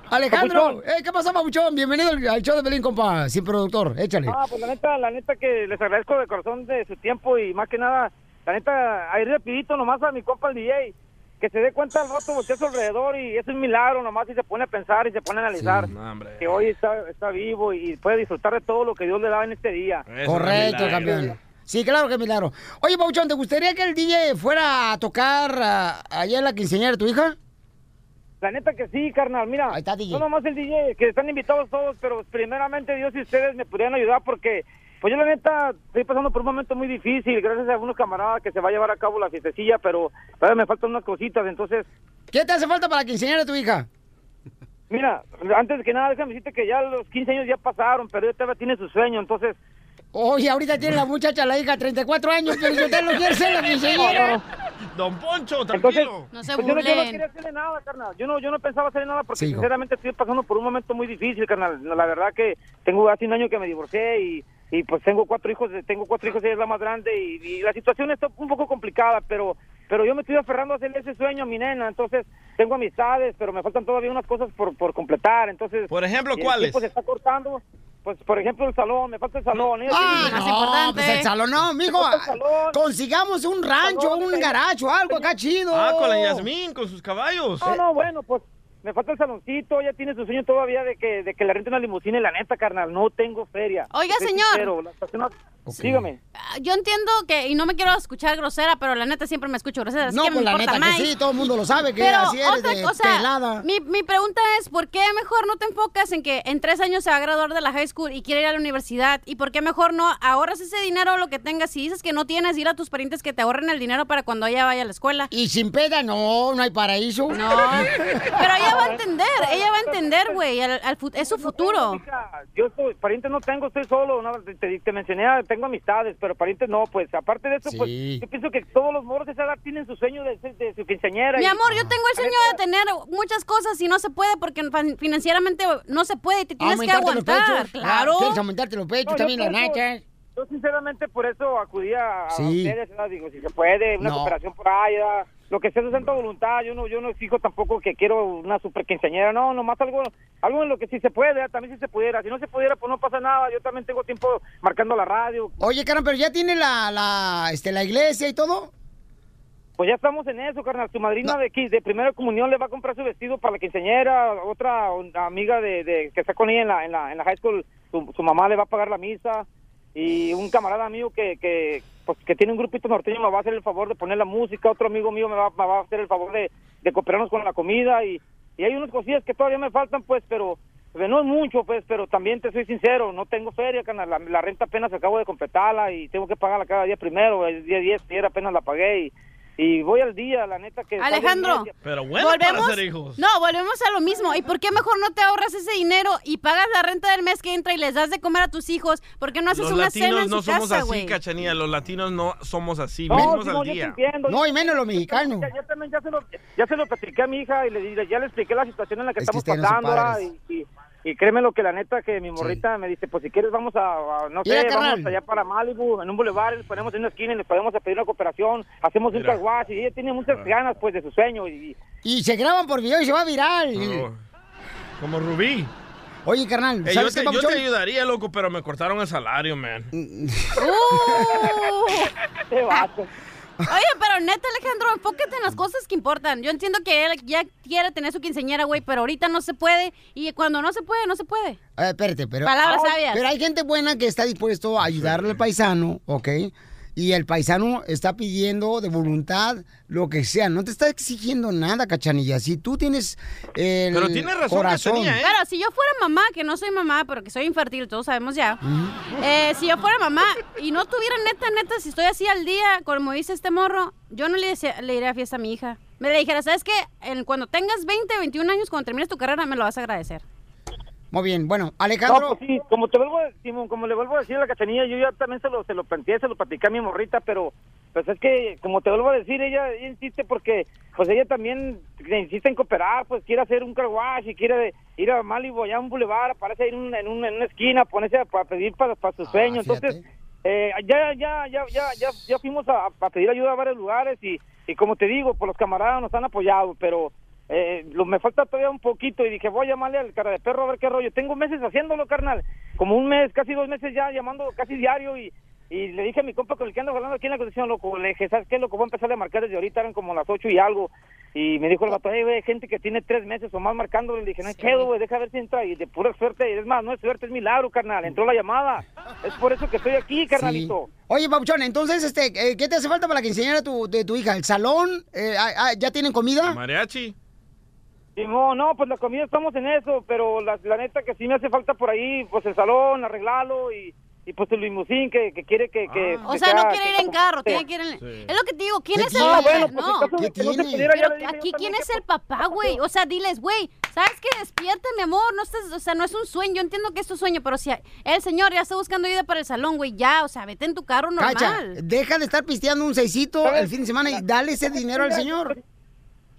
Alejandro, eh, ¿qué pasó, Pabuchón? Bienvenido al- al show de Belín, compa, sin productor, échale. Ah, pues la neta, la neta que les agradezco de corazón de su tiempo y más que nada, la neta, ahí rapidito nomás a mi compa el DJ, que se dé cuenta al rato voltea a su alrededor y es un milagro nomás y se pone a pensar y se pone a analizar que hoy está, está vivo y puede disfrutar de todo lo que Dios le da en este día. Correcto, campeón. Sí, claro que es milagro. Oye, Pabuchón, ¿te gustaría que el DJ fuera a tocar ah, allá en la quinceañera de tu hija? La neta que sí, carnal, mira, no nomás el DJ, que están invitados todos, pero primeramente Dios y ustedes me podrían ayudar porque, pues yo la neta estoy pasando por un momento muy difícil, gracias a algunos camaradas que se va a llevar a cabo la fiestecilla, pero todavía me faltan unas cositas, entonces, ¿Qué te hace falta para la quinceañera de tu hija? mira, antes que nada, déjame decirte que ya los 15 años ya pasaron, pero ella todavía tiene su sueño, entonces... Oye, ahorita tiene la muchacha, la hija, 34 años, pero si usted lo quiere ser la quinceañera. Don Poncho, Entonces, tranquilo. No se pues yo, no, yo no quería hacerle nada, carnal. Yo no, yo no pensaba hacerle nada porque Sí, sinceramente estoy pasando por un momento muy difícil, carnal. No, La verdad que tengo hace un año que me divorcié y, y pues tengo cuatro hijos, tengo cuatro hijos, ella es la más grande y, y la situación está un poco complicada, pero pero yo me estoy aferrando a hacerle ese sueño a mi nena, entonces tengo amistades, pero me faltan todavía unas cosas por, por completar, entonces... Por ejemplo, ¿cuáles? tiempo se está cortando, pues por ejemplo el salón, me falta el salón. ella Ah, no, pues el salón no, mijo. Consigamos un rancho, un garacho, algo acá chido. Ah, con la Yasmín, con sus caballos. No, no, bueno, pues me falta el saloncito, ella tiene su sueño todavía de que, de que le rente una limusina y la neta, carnal, no tengo feria. Oiga, señor. sincero, las personas- Dígame. Ah, Yo entiendo que, y no me quiero escuchar grosera, pero la neta siempre me escucho grosera. así No, que me pues la neta que sí, todo el mundo lo sabe que Pero así eres otra de cosa, pelada. Mi, mi pregunta es, ¿por qué mejor no te enfocas en que en tres años se va a graduar de la high school y quiere ir a la universidad? ¿Y por qué mejor no ahorras ese dinero lo que tengas? Si dices que no tienes, ir a tus parientes que te ahorren el dinero para cuando ella vaya a la escuela. Y sin peda, no, no hay paraíso. No, pero ella va a entender, ella va a entender, güey, al- al es su futuro. Yo estoy, parientes no tengo, estoy solo, no, te, te- te mencioné, tengo amistades, pero parientes no, pues aparte de eso, pues yo pienso que todos los moros de esa edad tienen su sueño de, de- de su quinceañera. Mi y- amor, yo tengo el sueño de tener muchas cosas y no se puede porque financieramente no se puede y te tienes que Aumentarte los aguantar. pechos. Claro. ¿Quieres aumentarte los pechos? No, también las nachas. Yo sinceramente por eso acudí a, a Sí. ustedes, digo, si se puede, una No. cooperación por ahí, lo que sea su santa voluntad, yo no, yo no exijo tampoco que quiero una super quinceañera, no, nomás algo, algo en lo que sí se puede, también si se pudiera, si no se pudiera, pues no pasa nada, yo también tengo tiempo marcando la radio, Oye, carnal, pero ya tiene la, la, este, la iglesia y todo. Pues ya estamos en eso, carnal. Tu madrina de, qui- de primera comunión le va a comprar su vestido para la quinceañera. Otra amiga de, de- que está con ella en la, en la, en la high school, su, su mamá le va a pagar la misa. Y un camarada mío que, que, pues, que tiene un grupito norteño me va a hacer el favor de poner la música. Otro amigo mío me va, me va a hacer el favor de, de cooperarnos con la comida. Y, y hay unas cosillas que todavía me faltan, pues, pero Pues no es mucho, pues, pero también te soy sincero, no tengo feria. La, la renta apenas acabo de completarla y tengo que pagarla cada día primero. El día 10 ayer apenas la pagué y, y voy al día, la neta que... Alejandro. Pero bueno para volvemos, hacer hijos. no, volvemos a lo mismo. ¿Y por qué mejor no te ahorras ese dinero y pagas la renta del mes que entra y les das de comer a tus hijos? ¿Por qué no haces Los una cena latinos en no su somos casa, así, güey? cachanilla. Los latinos no somos así. No, Venimos al día. entiendo. No, y menos los mexicanos. Ya, ya también ya se, lo, ya se lo platiqué a mi hija y le, ya le expliqué la situación en la que Es que estamos no pasando. Y créeme lo que la neta que mi morrita me dice, pues si quieres vamos a, a- no Mira, sé, carnal. vamos allá para Malibu, en un boulevard, les ponemos en una esquina y les podemos pedir una cooperación, hacemos un Mira. carwash y ella tiene muchas ganas pues de su sueño y, Y se graban por video y se va viral. Oh, Como Rubí. Oye, carnal, Eh, yo, ¿sabes te, qué, yo papuchón? te ayudaría, loco, pero me cortaron el salario, man. [LAUGHS] [LAUGHS] Te vato. Oye, pero neta, Alejandro, enfócate en las cosas que importan. Yo entiendo que él ya quiere tener su quinceñera, güey, pero ahorita no se puede. Y cuando no se puede, no se puede. Eh, espérate, pero... Palabras Ah, sabias. Pero hay gente buena que está dispuesto a ayudarle al paisano, ¿ok? Y el paisano está pidiendo de voluntad lo que sea. No te está exigiendo nada, cachanilla. Si tú tienes el Pero tienes razón, corazón... ¿eh? Pero si yo fuera mamá, que no soy mamá, pero que soy infertil, todos sabemos ya. Eh, si yo fuera mamá y no tuviera neta, neta, si estoy así al día, como dice este morro, yo no le, decía- le iría a fiesta a mi hija. Me le dijera, ¿sabes qué? En- cuando tengas 20, 21 años, cuando termines tu carrera, me lo vas a agradecer. Muy bien, bueno, No, Alejandro... pues sí, como te vuelvo, a- Simón, como le vuelvo a decir a la cachanilla, yo ya también se lo, se lo planteé, se lo platicé a mi morrita, pero pues es que, como te vuelvo a decir, ella, ella insiste porque, pues ella también insiste en cooperar, pues quiere hacer un car wash y quiere ir a Malibu, allá a un boulevard, parece ir en, un- en, un- en una esquina, ponerse a, a pedir para, para sus sueños. Entonces, eh, ya, ya, ya, ya, ya, ya fuimos a, a pedir ayuda a varios lugares y, y como te digo, pues los camaradas nos han apoyado, pero eh, lo, me falta todavía un poquito y dije, voy a llamarle al cara de perro a ver qué rollo. Tengo meses haciéndolo, carnal. Como un mes, casi dos meses ya llamando casi diario y, y le dije a mi compa con el que ando hablando aquí en la condición, loco, le dije, ¿sabes qué, loco? Voy a empezar a marcar desde ahorita, eran como las ocho y algo. Y me dijo el vato, hey, güey, hay gente que tiene tres meses o más marcando. Le dije, no hay pedo, güey, deja ver si entra. Y de pura suerte, es más, no es suerte, es milagro, carnal. Entró la llamada. Es por eso que estoy aquí, carnalito. Oye, Papuchón, entonces, este, eh, ¿qué te hace falta para que enseñara tu, de tu hija? ¿El salón? Eh, ah, ah, ¿Ya tienen comida? Mariachi. No, no, pues la comida estamos en eso, pero la, la neta que sí me hace falta por ahí, pues el salón, arreglarlo y, y pues el limusín que, que quiere que... que O que sea, no quiere ir en sea- carro, tiene que ir en... Sí. Es lo que te digo, ¿quién ¿Qué es el? Bueno, pues, no, caso no pudiera, aquí, ¿quién es el papá, güey? O sea, diles, güey, ¿sabes qué? Despierta, mi amor, no estás, o sea, no es un sueño, yo entiendo que es tu sueño, pero si el señor ya está buscando ayuda para el salón, güey, ya, o sea, vete en tu carro normal. Cacha, deja de estar pisteando un seisito el fin de semana y dale ese dinero al señor.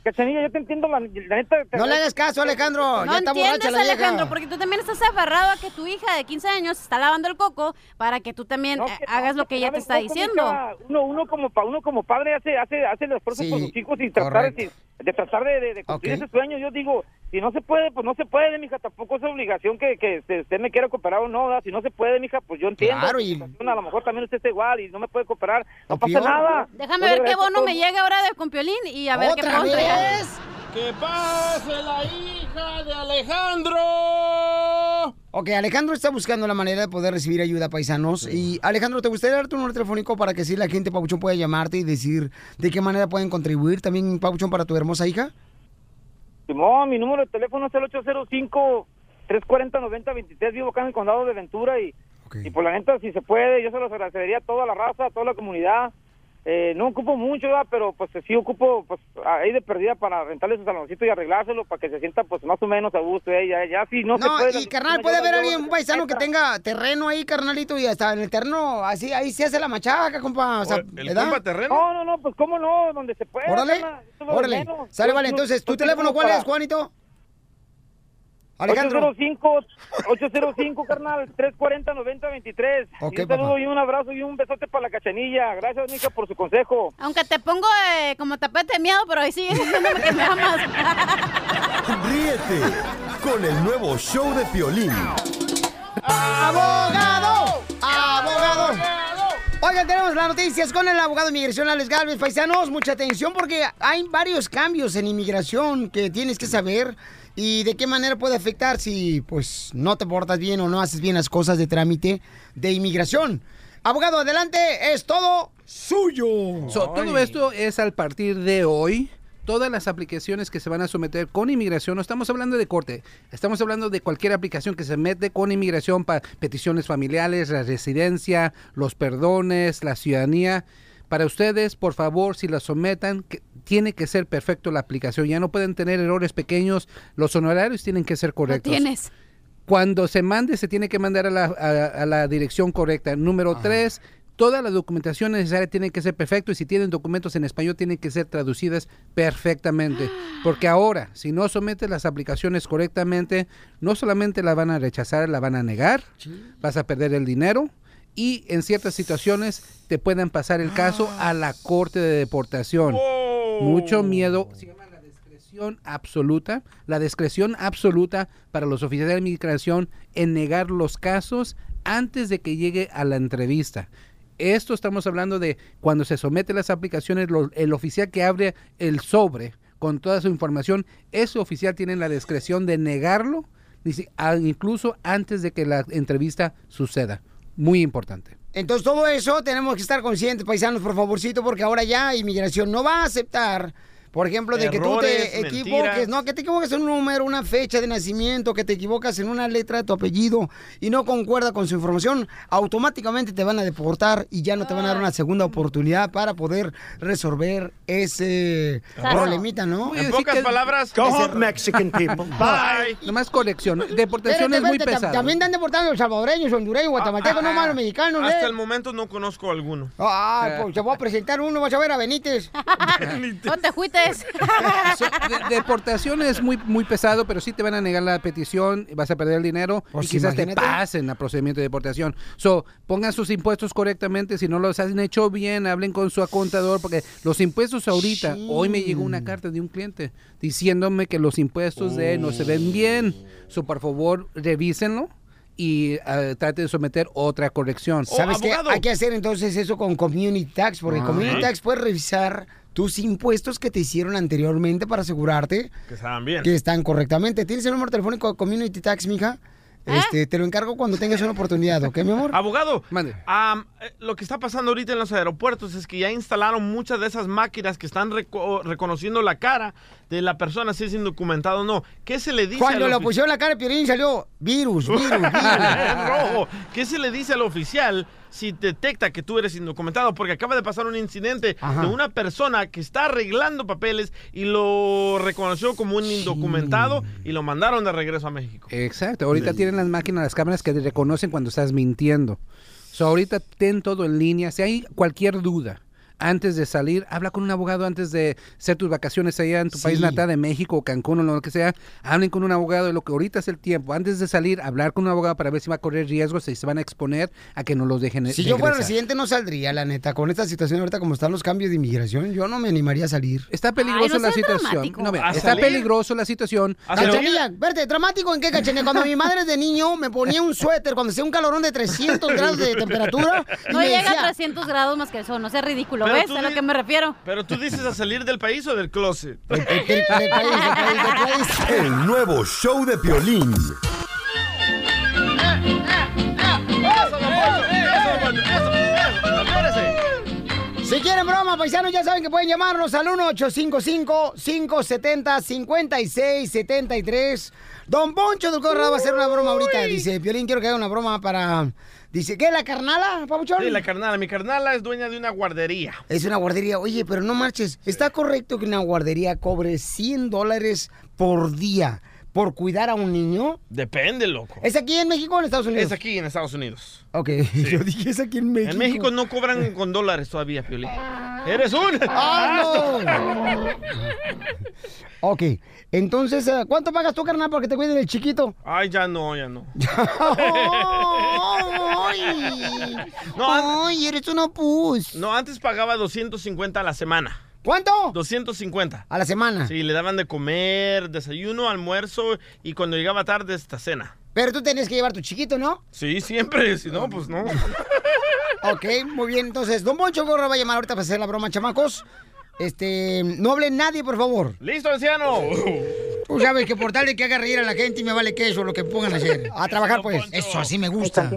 Cachanilla, yo te entiendo, la, la neta... te- No le hagas caso, Alejandro. No ya está borracha entiendes, la vieja. Alejandro, porque tú también estás aferrado a que tu hija de 15 años está lavando el coco para que tú también hagas lo que ella te está ¿Sabes cómo, diciendo. Uno, uno como pa- uno como padre hace hace hace el esfuerzo por sus hijos y tratar de, de tratar de, de- de cumplir ese sueño. Yo digo, si no se puede, pues no se puede, mija. Tampoco es obligación que, que este, usted me quiera cooperar o no. ¿verdad? Si no se puede, mija, pues yo entiendo. Claro, y- A lo mejor también usted está igual y no me puede cooperar. No pasa nada. Déjame ver qué bono me llega ahora de con Piolín y a ver qué ¿Otra puedo entregar. vez? ¡Que pase la hija de Alejandro! Ok, Alejandro está buscando la manera de poder recibir ayuda, paisanos. Y Alejandro, ¿te gustaría dar tu número telefónico para que así la gente, Papuchón, pueda llamarte y decir de qué manera pueden contribuir también, Papuchón, para tu hermosa hija? Simón, mi número de teléfono es el 805-340-9023. Vivo acá en el condado de Ventura y, y por la neta, si se puede, yo se los agradecería a toda la raza, a toda la comunidad. Eh, no ocupo mucho, ¿verdad? pero pues sí ocupo pues ahí de perdida para rentarle su saloncito y arreglárselo para que se sienta pues más o menos a gusto. eh, Ya, ya si no, se No, puede. y carnal, puede haber alguien, un paisano que tenga terreno ahí, carnalito, y hasta en el terreno, así, ahí se hace la machaca, compa. O sea, ¿verdad? No, no, no, pues cómo no, donde se puede. Órale, órale. Sale, vale, entonces, ¿tu teléfono cuál para- es, Juanito? Alejandro. 805, 805, carnal, 340-9023. Ok, y un saludo papá. y un abrazo y un besote para la cachanilla. Gracias, mija, por su consejo. Aunque te pongo eh, como tapete de miedo, pero ahí sigues [LAUGHS] diciéndome que me amas. Ríete con el nuevo show de Piolín. ¡Abogado! Oigan, tenemos las noticias con el abogado de inmigración Alex Galvez. Paisanos, mucha atención porque hay varios cambios en inmigración que tienes que saber y de qué manera puede afectar si pues no te portas bien o no haces bien las cosas de trámite de inmigración. Abogado, adelante, es todo suyo. So, todo esto es al partir de hoy. Todas las aplicaciones que se van a someter con inmigración, no estamos hablando de corte, estamos hablando de cualquier aplicación que se mete con inmigración para peticiones familiares, la residencia, los perdones, la ciudadanía. Para ustedes, por favor, si la sometan, que tiene que ser perfecto la aplicación. Ya no pueden tener errores pequeños. Los honorarios tienen que ser correctos. tienes. Cuando se mande, se tiene que mandar a la, a- a la dirección correcta. Número tres, toda la documentación necesaria tiene que ser perfecto y si tienen documentos en español tienen que ser traducidas perfectamente. Porque ahora, si no sometes las aplicaciones correctamente, no solamente la van a rechazar, la van a negar, vas a perder el dinero y en ciertas situaciones te pueden pasar el caso a la corte de deportación. Mucho miedo. Se llama la discreción absoluta, la discreción absoluta para los oficiales de inmigración en negar los casos antes de que llegue a la entrevista. Esto estamos hablando de cuando se someten las aplicaciones, lo- el oficial que abre el sobre con toda su información, ese oficial tiene la discreción de negarlo, incluso antes de que la entrevista suceda. Muy importante. Entonces todo eso tenemos que estar conscientes, paisanos, por favorcito, porque ahora ya inmigración no va a aceptar, por ejemplo, de que tú te equivoques, mentiras. no, que te equivoques en un número, una fecha de nacimiento, que te equivocas en una letra de tu apellido y no concuerda con su información, automáticamente te van a deportar y ya no te van a dar una segunda oportunidad para poder resolver ese Claro. problemita, ¿no? Voy a decir que- Ese- Mexican people. [LAUGHS] Bye. Nomás corrección. Deportación Espérate, es muy espérate, tam- pesada. También están deportando los salvadoreños, hondureños, guatemaltecos, no más los mexicanos, Hasta ¿eh? el momento no conozco alguno. Ah, pues te voy a [LAUGHS] presentar uno, vas a ver a Benítez. [LAUGHS] no te juites. [LAUGHS] So, de- deportación es muy muy pesado, pero sí te van a negar la petición, vas a perder el dinero Pues y quizás imagínate. te pasen el procedimiento de deportación. So, pongan sus impuestos correctamente, si no los han hecho bien, hablen con su contador porque los impuestos ahorita, hoy me llegó una carta de un cliente diciéndome que los impuestos de él no se ven bien. So, por favor, revísenlo y ah, trate de someter otra corrección. ¿Sabes qué? Hay que hacer entonces eso con Community Tax, porque Ah. Community Tax puede revisar tus impuestos que te hicieron anteriormente para asegurarte Que estaban bien. que están correctamente. ¿Tienes el número telefónico de Community Tax, mija? Este, te lo encargo cuando tengas una oportunidad, ¿ok, mi amor? Abogado, eh, lo que está pasando ahorita en los aeropuertos es que ya instalaron muchas de esas máquinas que están reco- reconociendo la cara de la persona si es indocumentado o no. ¿Qué se le dice Cuando le pusieron la cara de Piolín salió virus, virus, [LAUGHS] virus. rojo. ¿Qué se le dice al oficial si detecta que tú eres indocumentado? Porque acaba de pasar un incidente Ajá. de una persona que está arreglando papeles y lo reconoció como un indocumentado y lo mandaron de regreso a México. Exacto, ahorita tienen las máquinas, las cámaras que te reconocen cuando estás mintiendo. So, ahorita ten todo en línea. Si hay cualquier duda antes de salir, habla con un abogado antes de hacer tus vacaciones allá en tu país natal de México, Cancún o lo que sea. Hablen con un abogado de lo que ahorita es el tiempo. Antes de salir, hablar con un abogado para ver si va a correr riesgos, si se van a exponer a que no los dejen Si yo fuera residente no saldría, la neta. Con esta situación ahorita como están los cambios de inmigración, yo no me animaría a salir. Está peligroso la situación. No, ve, ¿A está salir? peligroso la situación. Cachanilla, verte, dramático en qué, Cachanilla. Cuando mi madre de niño me ponía un suéter, cuando hacía un calorón de 300 grados de temperatura. No llega decía, a 300 grados más que el sol, no sea ridículo, ¿ves? tú A lo que me refiero. Pero tú dices a salir del país o del closet. El nuevo show de Piolín. Si quieren broma, paisanos, ya saben que pueden llamarnos al 1-855-570-5673. Don Poncho del Corrado va a hacer una broma ahorita. Dice, Piolín, quiero que haga una broma para... Dice, ¿qué? ¿La carnala, papuchón? Sí, la carnala. Mi carnala es dueña de una guardería. Es una guardería. Oye, pero no marches. ¿Está correcto que una guardería cobre 100 dólares por día por cuidar a un niño? Depende, loco. ¿Es aquí en México o en Estados Unidos? Es aquí en Estados Unidos. Ok, [LAUGHS] yo dije es aquí en México. En México no cobran [LAUGHS] con dólares todavía, Piolín. ¡Eres un! ¡Ah, no! ok, entonces, eh, ¿cuánto pagas tú, carnal, porque te cuiden el chiquito? Ay, ya no, ya no. [LAUGHS] [LAUGHS] No, Ay, eres una pus. No, antes pagaba 250 a la semana. ¿Cuánto? 250. A la semana. Sí, le daban de comer, desayuno, almuerzo y cuando llegaba tarde esta cena. Pero tú tenías que llevar tu chiquito, ¿no? Sí, siempre, si no, pues no. [LAUGHS] Ok, muy bien. Entonces, Don Poncho Gorra va a llamar ahorita para hacer la broma, chamacos. Este, no hable nadie, por favor. ¡Listo, anciano! Tú sabes que por tal de que haga reír a la gente y me vale queso lo que pongan a hacer. A trabajar, pues. Eso, así me gusta.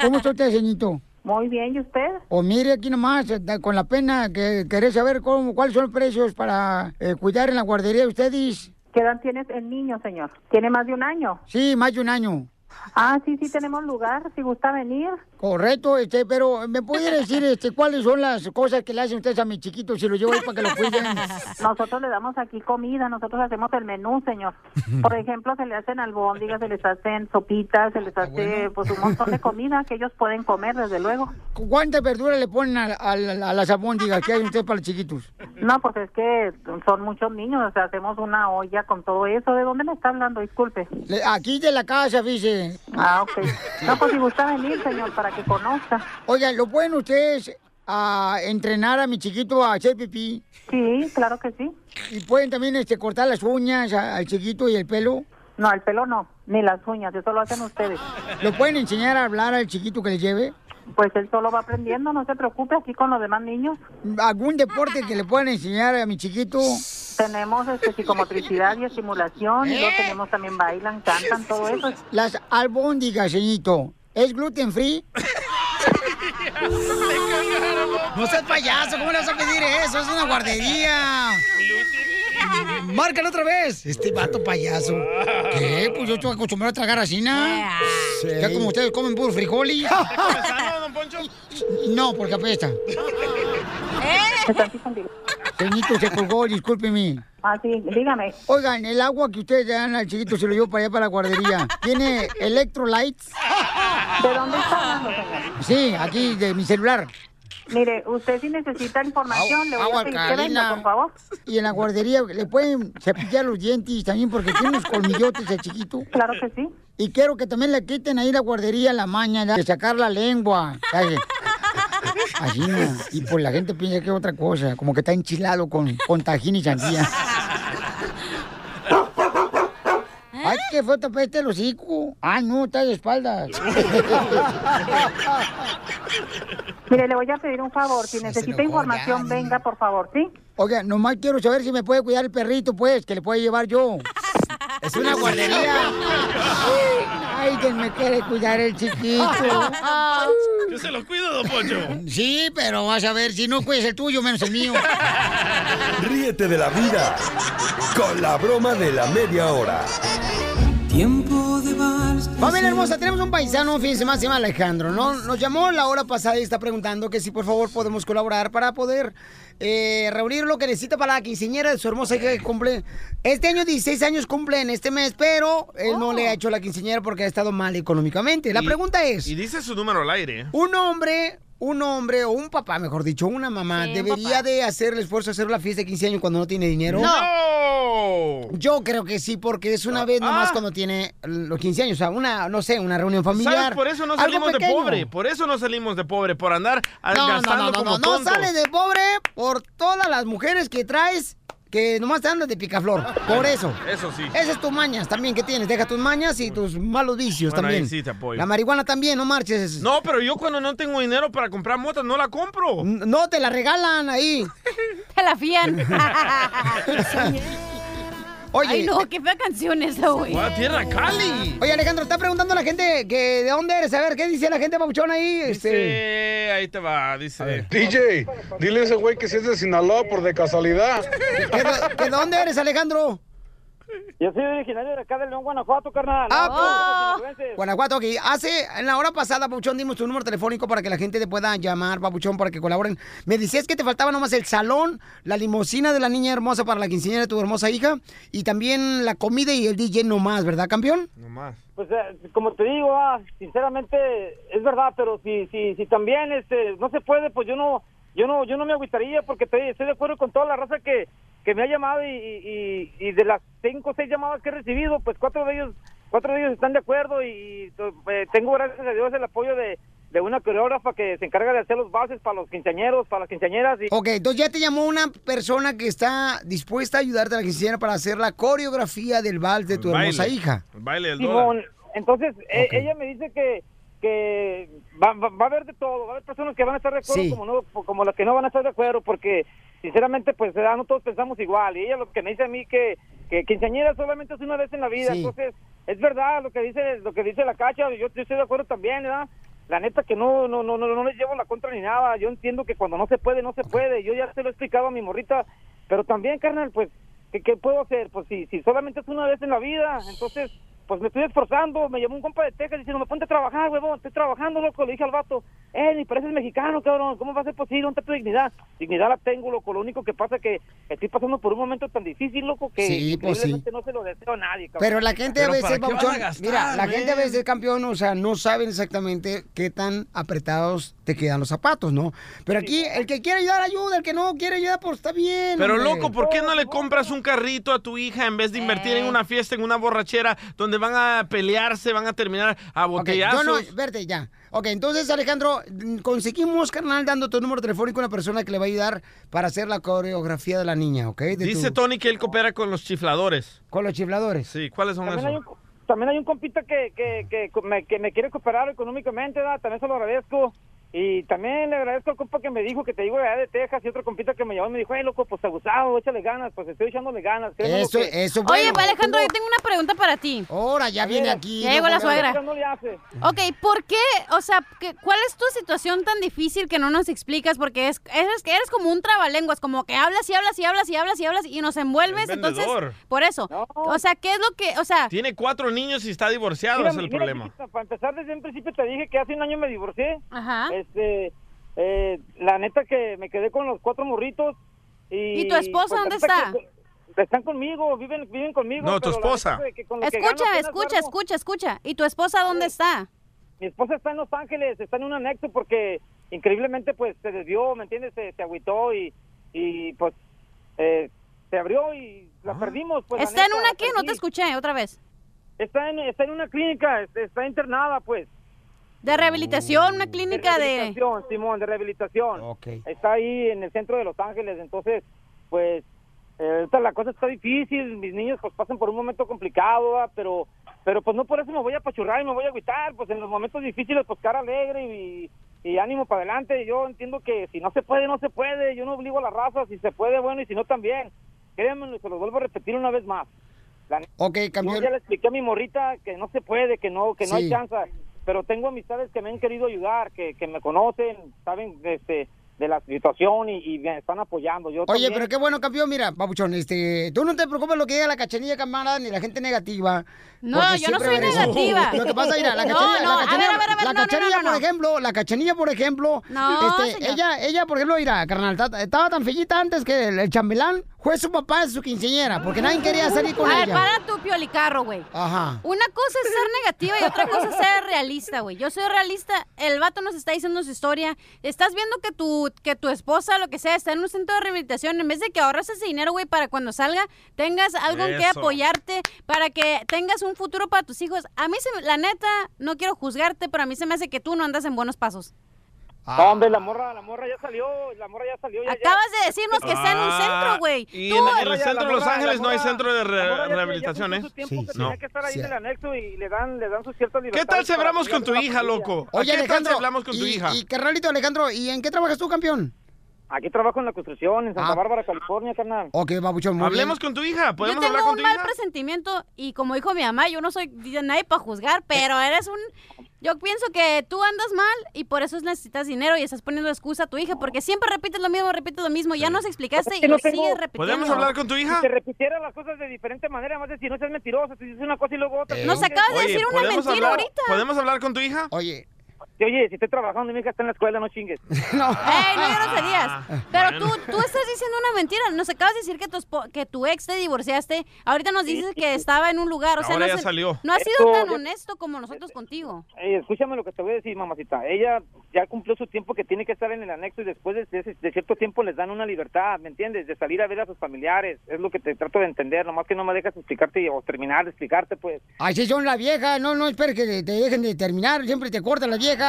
¿Cómo está usted, señorito? Muy bien, ¿y usted? O mire aquí nomás, eh, con la pena que querés saber cómo, cuáles son los precios para eh, cuidar en la guardería de ustedes. ¿Qué edad tiene el niño, señor? ¿Tiene más de un año? Sí, más de un año. Ah, sí, sí, tenemos lugar, si gusta venir. Correcto, este, pero ¿me puede decir este, cuáles son las cosas que le hacen ustedes a mi chiquito si lo llevo ahí para que lo cuiden? [LAUGHS] Nosotros le damos aquí comida, nosotros hacemos el menú, señor. Por ejemplo, se le hacen albóndigas, se les hacen sopitas, se les hace pues un montón de comida que ellos pueden comer, desde luego. ¿Cuántas verduras le ponen a, a- a las albóndigas que hay ustedes para los chiquitos? No, pues es que son muchos niños, o sea, hacemos una olla con todo eso. ¿De dónde me está hablando? Disculpe. Le- Aquí de la casa, dice. Ah, ok. No, pues si gusta venir, señor, para que conozca. Oigan, ¿lo pueden ustedes a entrenar a mi chiquito a hacer pipí? Sí, claro que sí. ¿Y pueden también este, cortar las uñas a- al chiquito y el pelo? No, el pelo no, ni las uñas, eso lo hacen ustedes. ¿Lo pueden enseñar a hablar al chiquito que le lleve? Pues él solo va aprendiendo, no se preocupe, aquí con los demás niños. ¿Algún deporte que le puedan enseñar a mi chiquito? Tenemos este, psicomotricidad y estimulación, y luego tenemos también bailan, cantan, todo eso. Las albóndigas, señorito, ¿es gluten free? [LAUGHS] No seas payaso, ¿cómo le vas a pedir eso? Es una guardería. Márcalo otra vez. Este vato payaso. ¿Qué? Pues yo estoy acostumbrado a tragar así, ¿no? Ya como ustedes comen puro frijol y... don [LAUGHS] Poncho? No, porque apesta. Señito se colgó, discúlpeme. Ah, sí, dígame. Oigan, el agua que ustedes dan al chiquito se lo llevo para allá para la guardería. ¿Tiene electrolytes? ¿De dónde está hablando, señor? Sí, aquí de mi celular. Mire, usted si necesita información, le voy a pedir que venga, por favor. Y en la guardería le pueden cepillar los dientes también porque tiene unos colmillotes el chiquito. Claro que sí. Y quiero que también le quiten ahí la guardería la mañana de sacar la lengua. Así no. Y pues la gente piensa que es otra cosa, como que está enchilado con, con tajín y sandía. Ay, qué fue tapete el hocico. Ah, no, está de espaldas. [LAUGHS] Mire, le voy a pedir un favor. Si necesita información, venga, por favor, ¿sí? Oiga, nomás quiero saber si me puede cuidar el perrito, pues, que le puede llevar yo. Es una guardería. Ay, que me quiere cuidar el chiquito. Yo se lo cuido, don Poncho. Sí, pero vas a ver, si no cuides el tuyo, menos el mío. Ríete de la vida con la broma de la media hora. Tiempo de vals. Familia hermosa, tenemos un paisano, fíjense más, se llama Alejandro, ¿no? Nos llamó la hora pasada y está preguntando que si por favor podemos colaborar para poder eh, reunir lo que necesita para la quinceañera de su hermosa hija que cumple. Este año 16 años cumple en este mes, pero él no le ha hecho la quinceañera porque ha estado mal económicamente. La Y- pregunta es, Y dice su número al aire. un hombre, un hombre o un papá, mejor dicho, una mamá, Sí, ¿debería papá. de hacer el esfuerzo de hacer la fiesta de 15 años cuando no tiene dinero? ¡No! Yo creo que sí, porque es una vez nomás cuando tiene los 15 años, o sea, una, no sé, una reunión familiar. ¿Sabes? Por eso no salimos de pobre. Por eso no salimos de pobre. Por andar ah, No, no, gastando no, no, como no, no tontos. sales de pobre por todas las mujeres que traes que nomás te andas de picaflor. Por eso. Eso sí. Esas es tus mañas también que tienes. Deja tus mañas y tus malos vicios Bueno, también. ahí sí te apoyo. La marihuana también, no marches. No, pero yo cuando no tengo dinero para comprar motas, no la compro. No, te la regalan ahí. [LAUGHS] Te la fían. [LAUGHS] [LAUGHS] Oye. Ay, no, qué fea canción esa, güey. ¡Guau, tierra Cali! Oye, Alejandro, está preguntando a la gente que de dónde eres. A ver, ¿qué dice la gente, papuchón, ahí? Este... Dice, ahí te va, dice. DJ, dile a ese güey que si es de Sinaloa por de casualidad. ¿Que de, que de dónde eres, Alejandro? Yo soy originario de acá de León, Guanajuato, carnal. Ah, pues. Guanajuato, ok. Hace, en la hora pasada, Papuchón, dimos tu número telefónico para que la gente te pueda llamar, Papuchón, para que colaboren. Me decías que te faltaba nomás el salón, la limusina de la niña hermosa para la quinceañera de tu hermosa hija, y también la comida y el DJ nomás, ¿verdad, campeón? No más. Pues eh, como te digo, ah, sinceramente es verdad, pero si si si también este no se puede, pues yo no yo no yo no me agüitaría porque te- estoy de acuerdo con toda la raza que que me ha llamado y, y, y de las cinco o seis llamadas que he recibido, pues cuatro de ellos cuatro de ellos están de acuerdo y, eh, tengo gracias a Dios el apoyo de de una coreógrafa que se encarga de hacer los bases para los quinceañeros, para las quinceañeras y Ok, entonces ya te llamó una persona que está dispuesta a ayudarte a la quinceañera para hacer la coreografía del vals de tu hermosa hija. El baile del Simón, dólar. entonces e- ella me dice que que va, va- va a haber de todo, va a haber personas que van a estar de acuerdo Sí. como no como las que no van a estar de acuerdo porque sinceramente pues no todos pensamos igual y ella lo que me dice a mí que que quinceañera solamente es una vez en la vida, Sí. entonces es verdad lo que dice lo que dice la cacha, yo, yo estoy de acuerdo también, ¿verdad? la neta que no, no, no, no, no les llevo la contra ni nada. Yo entiendo que cuando no se puede, no se puede. Yo ya se lo he explicado a mi morrita, pero también, carnal, pues, ¿qué, qué puedo hacer? Pues si, si solamente es una vez en la vida, entonces, pues me estoy esforzando. Me llamó un compa de Texas diciendo, me ponte a trabajar, huevón, estoy trabajando, loco. Le dije al vato, eh, ni pareces mexicano, cabrón, ¿cómo va a ser posible? ¿Dónde está tu dignidad? Dignidad la tengo, loco. Lo único que pasa es que estoy pasando por un momento tan difícil, loco, que Sí, pues sí. no se lo deseo a nadie, cabrón. Pero la gente a veces, papuchón, mira, la gente a veces, campeón, o sea, no saben exactamente qué tan apretados te quedan los zapatos, ¿no? Pero aquí, el que quiere ayudar, ayuda, el que no quiere ayudar, pues está bien. Pero hombre. loco, ¿por qué no le compras un carrito a tu hija en vez de invertir en una fiesta, en una borrachera, donde van a pelearse, van a terminar a botellazos? yo no, verte ya. Ok, entonces, Alejandro, conseguimos, carnal, dando tu número telefónico a una persona que le va a ayudar para hacer la coreografía de la niña, ¿ok? De Dice tu- Tony que él coopera con los chifladores. Con los chifladores. Sí, ¿cuáles son También hay, esos? un, también hay un compita que, que, que, me, que me quiere cooperar económicamente, ¿verdad? también se lo agradezco. Y también le agradezco al compa que me dijo que te digo de allá de Texas y otro compita que me llamó y me dijo, hey, loco, pues abusado, échale ganas, pues estoy echándole ganas. Eso, que- eso, Oye. Alejandro, yo tengo una pregunta para ti. Ahora ya viene aquí. Ya llegó la no, suegra. No le hace. Ok, ¿por qué? O sea, ¿qué- ¿cuál es tu situación tan difícil que no nos explicas? Porque es, eres, que eres como un trabalenguas, como que hablas y hablas y hablas y hablas y hablas y nos envuelves. El Entonces, por eso. O sea, ¿qué es lo que, o sea, Tiene cuatro niños y está divorciado, Mira, es el mira, problema. chiquita, para empezar, desde un principio te dije que hace un año me divorcié. Ajá. Este, eh, la neta que me quedé con los cuatro morritos. ¿Y, ¿Y tu esposa dónde ahorita está? que- están conmigo, viven, viven conmigo. No, tu esposa. que con que escucha, escucha, escucha, escucha. ¿Y tu esposa dónde está? Mi esposa está en Los Ángeles, está en un anexo porque increíblemente pues se desvió, ¿me entiendes? Se, se agüitó y, y pues eh, se abrió y la perdimos. Pues, la ¿Está en una qué? No te escuché otra vez. Está en, está en una clínica, está internada pues. De rehabilitación, una clínica de... rehabilitación, Simón, de rehabilitación. Está ahí en el centro de Los Ángeles, entonces, pues, eh, la cosa está difícil, mis niños pues pasan por un momento complicado, ¿verdad? pero pero pues no por eso me voy a pachurrar y me voy a agüitar, pues en los momentos difíciles pues cara alegre y, y ánimo para adelante. Yo entiendo que si no se puede, no se puede, yo no obligo a la raza, si se puede, bueno, y si no también. Créanme, se los vuelvo a repetir una vez más. La Ok, yo campeón. ya le expliqué a mi morrita que no se puede, que no, que no Sí. hay chance, pero tengo amistades que me han querido ayudar, que, que me conocen, saben este, de la situación y, y me están apoyando. Yo Oye, también- pero qué bueno, campeón. Mira, papuchón, este, tú no te preocupes lo que diga la cachanilla, camarada, ni la gente negativa. No, yo no soy negativa. [LAUGHS] Lo que pasa, mira, la No, cachanilla, no, la a cachanilla, ver, a ver, a ver, la no, no, cachanilla, por ejemplo, la cachanilla, por ejemplo, No, este, señor. ella, ella, por ejemplo, mira, carnal, ta- estaba tan fellita antes que el, el chambelán fue su papá de su quinceñera, porque nadie quería salir con A ver, ella. para tu piolicarro, güey. Ajá. Una cosa es ser negativa y otra cosa es ser realista, güey. Yo soy realista. El vato nos está diciendo su historia. Estás viendo que tu, que tu esposa, lo que sea, está en un centro de rehabilitación. En vez de que ahorres ese dinero, güey, para cuando salga tengas algo en que apoyarte, para que tengas un futuro para tus hijos. A mí, se, me- la neta, no quiero juzgarte, pero a mí se me hace que tú no andas en buenos pasos. No, hombre, la morra, la morra ya salió, la morra ya salió. Ya, Acabas de decirnos que está en un centro, güey. Ah, Y Tú- en, en el centro de Los Ángeles no hay centro de re- ya- rehabilitación, ¿eh? cumplió su tiempo que No. tenía que estar ahí Sí. en el anexo y le dan, le dan sus ciertas ¿Qué tal que con tu hija, loco? Oye, ¿Qué tal Alejandro, hablamos con tu y, hija? y carnalito Alejandro, ¿y en qué trabajas tú, campeón? Aquí trabajo en la construcción, en Santa Ah. Bárbara, California, carnal. Ok, babuchón, muy Hablemos bien. con tu hija, Yo ¿podemos hablar tengo con un tu mal hija? presentimiento y como dijo mi mamá, yo no soy nadie para juzgar, pero eres un... Yo pienso que tú andas mal y por eso necesitas dinero y estás poniendo excusa a tu hija porque siempre repites lo mismo, repites lo mismo. Ya nos explicaste y no lo tengo- sigues repitiendo. ¿Podemos hablar con tu hija? Si te repitiera las cosas de diferente manera, más de si no seas mentiroso, si dices una cosa y luego otra. Nos acabas de decir una ¿podemos mentira hablar- ahorita. ¿Podemos hablar con tu hija? Oye. Oye, si estoy trabajando y mi hija está en la escuela, no chingues. [LAUGHS] no. ¡Ey, no groserías! Pero bueno. tú, tú estás diciendo una mentira. Nos acabas de decir que tu, espo- que tu ex te divorciaste. Ahorita nos dices que estaba en un lugar. O sea, Ahora no, ya se- salió. no has sido Esto- tan honesto como nosotros contigo. Ey, escúchame lo que te voy a decir, mamacita. Ella ya cumplió su tiempo que tiene que estar en el anexo y después de, de- de cierto tiempo les dan una libertad, ¿me entiendes? De salir a ver a sus familiares. Es lo que te trato de entender, nomás que no me dejas explicarte o terminar de explicarte, pues. Así son las viejas, no, no esperes que te dejen de terminar, siempre te cortan las viejas.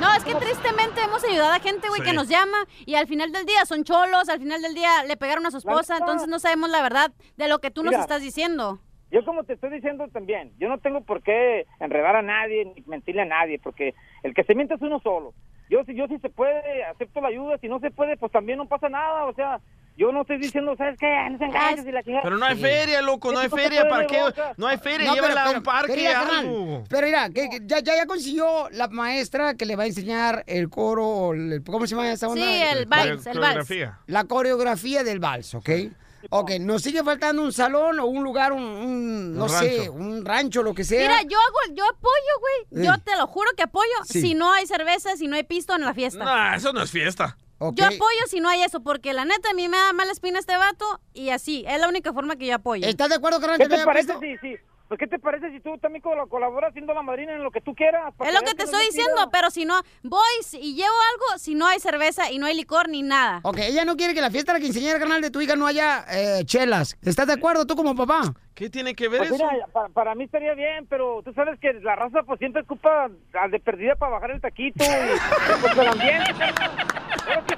No, es que tristemente hemos ayudado a gente, güey, Sí. que nos llama y al final del día son cholos, al final del día le pegaron a su esposa, entonces no sabemos la verdad de lo que tú nos estás diciendo. Yo como te estoy diciendo también, yo no tengo por qué enredar a nadie ni mentirle a nadie, porque el que se miente es uno solo. Yo si yo si se puede, acepto la ayuda, si no se puede, pues también no pasa nada, o sea, yo no estoy diciendo, ¿sabes qué? No se engañes y la chingada. Pero no hay Sí. feria, loco, no hay Esto se feria. ¿Para qué? boca. No hay feria, No, llévala pero- a un parque, pero mira, carnal, algo. Pero mira, que, que ya, ya, ya consiguió la maestra que le va a enseñar el coro, o el- ¿cómo se llama esa onda? Sí, el vals, el vals. Coreografía. La coreografía del vals, ¿ok? Ok, nos sigue faltando un salón o un lugar, un, un, no Un sé, rancho. un rancho, lo que sea. Mira, yo hago, yo apoyo, güey. Yo te lo juro que apoyo. Sí. Si no hay cerveza, si no hay pisto en la fiesta. No, eso no es fiesta. Yo apoyo si no hay eso, porque la neta a mí me da mala espina este vato y así, es la única forma que yo apoyo. ¿Estás de acuerdo, carnal, ¿Qué te parece si, si, pues, ¿qué te parece si tú también col- colaboras siendo la madrina en lo que tú quieras? para Es lo que te estoy diciendo, pero si no, voy y llevo algo, si no hay cerveza y no hay licor ni nada. Ok, ella no quiere que la fiesta de la quinceañera, carnal, de tu hija no haya eh, chelas. ¿Estás de acuerdo tú como papá? ¿Qué tiene que ver Pues eso? mira, pa- para, mí estaría bien, pero tú sabes que la raza pues siempre ocupa a de perdida para bajar el taquito y pues el ambiente.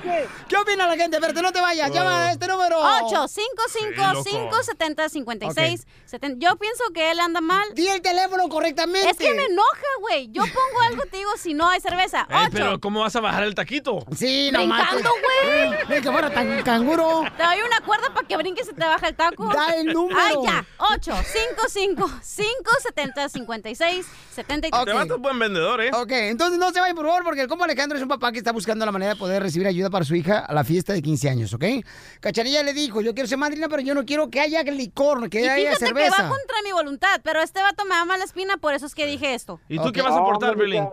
que- ¿Qué opina la gente? Espérate, no te vayas. Llama a este número. 8 5 5 70 56 70. Yo pienso que él anda mal. Di el teléfono correctamente. Es que me enoja, güey. Yo pongo algo, te digo, si no hay cerveza. Ey, 8. pero ¿cómo vas a bajar el taquito? Sí, no Brincando, güey. [LAUGHS] Ni que fuera tan canguro. Te doy una cuerda para que brinques y se te baja el taco. Da el número. Ay, ya. 8 5 5 5 70 56 73. Te vas a buen vendedor, ¿eh? Ok, entonces no se vayan, por favor, porque el compa Alejandro es un papá que está buscando la manera de poder recibir ayuda para su hija a la fiesta de 15 años, ¿ok? Cachanilla le dijo, yo quiero ser madrina, pero yo no quiero que haya licor, que Y haya fíjate que cerveza. va contra mi voluntad, pero este vato me da mala espina, por eso es que dije esto. ¿Y tú qué vas a aportar, Violín?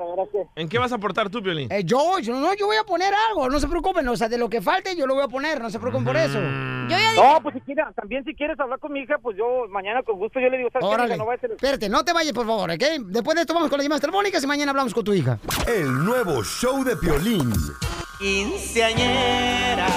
¿En qué vas a aportar tú, Violín? Eh, yo, yo, no, yo voy a poner algo, no se preocupen, o sea, de lo que falte yo lo voy a poner, no se preocupen por eso. Yo ya No, pues si quieres, también si quieres hablar con mi hija, pues yo mañana con gusto yo le digo, ¿sabes qué? Órale, Mija, No vayas espérate, no te vayas, por favor, ¿ok? Después de esto vamos con las llamadas telefónicas y mañana hablamos con tu hija. El nuevo show de Piolín. Quinceañera.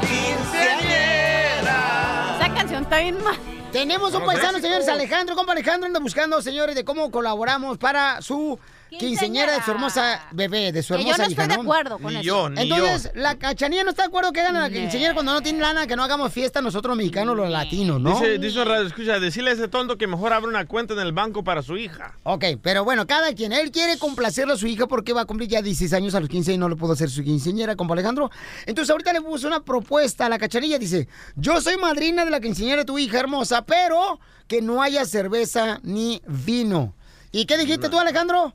Quinceañera. Esa canción está bien mal. Tenemos un paisano, señores, Alejandro. Compa Alejandro anda buscando, señores, de cómo colaboramos para su quinceñera de su hermosa bebé, de su Que yo hermosa no estoy hija, de acuerdo con Ni eso. yo, ni Entonces, la cachanilla no está de acuerdo que gane la quinceñera cuando no tiene lana, que no hagamos fiesta nosotros mexicanos, los latinos, ¿no? Dice, dice un radio, escucha, decirle a ese tonto que mejor abra una cuenta en el banco para su hija. Ok, pero bueno, cada quien, él quiere complacerle a su hija porque va a cumplir ya 16 años a los 15 y no le pudo hacer su quinceñera, compa Alejandro. Entonces ahorita le puso una propuesta a la cachanilla, dice, yo soy madrina de la quinceñera de tu hija hermosa, pero que no haya cerveza ni vino. ¿Y qué dijiste tú, Alejandro?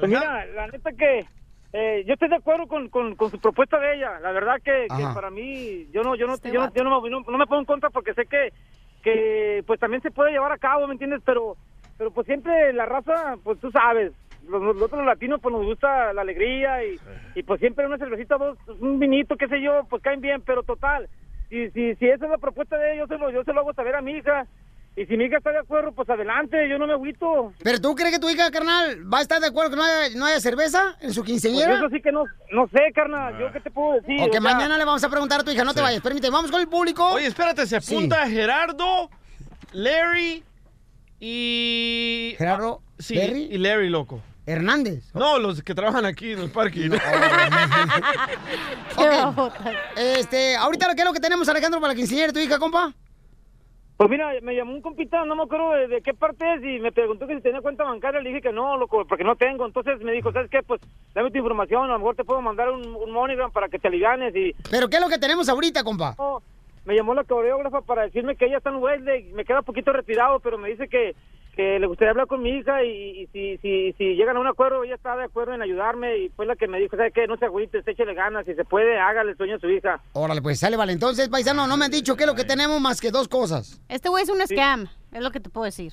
Pues mira, la neta que eh, yo estoy de acuerdo con, con, con su propuesta de ella. La verdad que, para mí, yo no yo no, yo no, yo no, me- no- no me pongo en contra porque sé que, que pues también se puede llevar a cabo, ¿me entiendes? Pero pero pues siempre la raza, pues tú sabes, los, nosotros los latinos pues nos gusta la alegría y, y pues siempre una cervecita, dos, un vinito, qué sé yo, pues caen bien, pero total, si, si, si esa es la propuesta de ella, yo se lo, yo se lo hago saber a mi hija. Y si mi hija está de acuerdo, pues adelante, yo no me agüito. ¿Pero tú crees que tu hija, carnal, va a estar de acuerdo que no haya, no haya cerveza en su Pues quinceñera? eso sí que no, no sé, carnal, yo qué te puedo decir. Ok, O sea, mañana le vamos a preguntar a tu hija, no te vayas, permíteme, vamos con el público. Oye, espérate, se Sí. apunta Gerardo, Larry y... Gerardo, Ah, sí, Larry. y Larry, loco. Hernández. No, los que trabajan aquí en el parque. [LAUGHS] Ok. [LAUGHS] Este, ahorita, ¿qué es lo que tenemos, Alejandro, para la quinceañera de tu hija, compa? Pues mira, me llamó un compita, no me acuerdo de, de qué parte es, y me preguntó que si tenía cuenta bancaria, le dije que no, loco, porque no tengo. Entonces me dijo, ¿sabes qué? Pues dame tu información, a lo mejor te puedo mandar un, un MoneyGram para que te alivianes y... ¿Pero qué es lo que tenemos ahorita, compa? No, me llamó la coreógrafa para decirme que ella está en Wesley, me queda poquito retirado, pero me dice que, que le gustaría hablar con mi hija y, y si, si, si llegan a un acuerdo, ella está de acuerdo en ayudarme y fue la que me dijo, ¿sabes qué? No se agüite, échele ganas, si se puede, hágale el sueño a su hija. Órale, pues sale, vale. Entonces, paisano, no me han dicho qué es lo que tenemos más que dos cosas. Este güey es un scam, es lo que te puedo decir.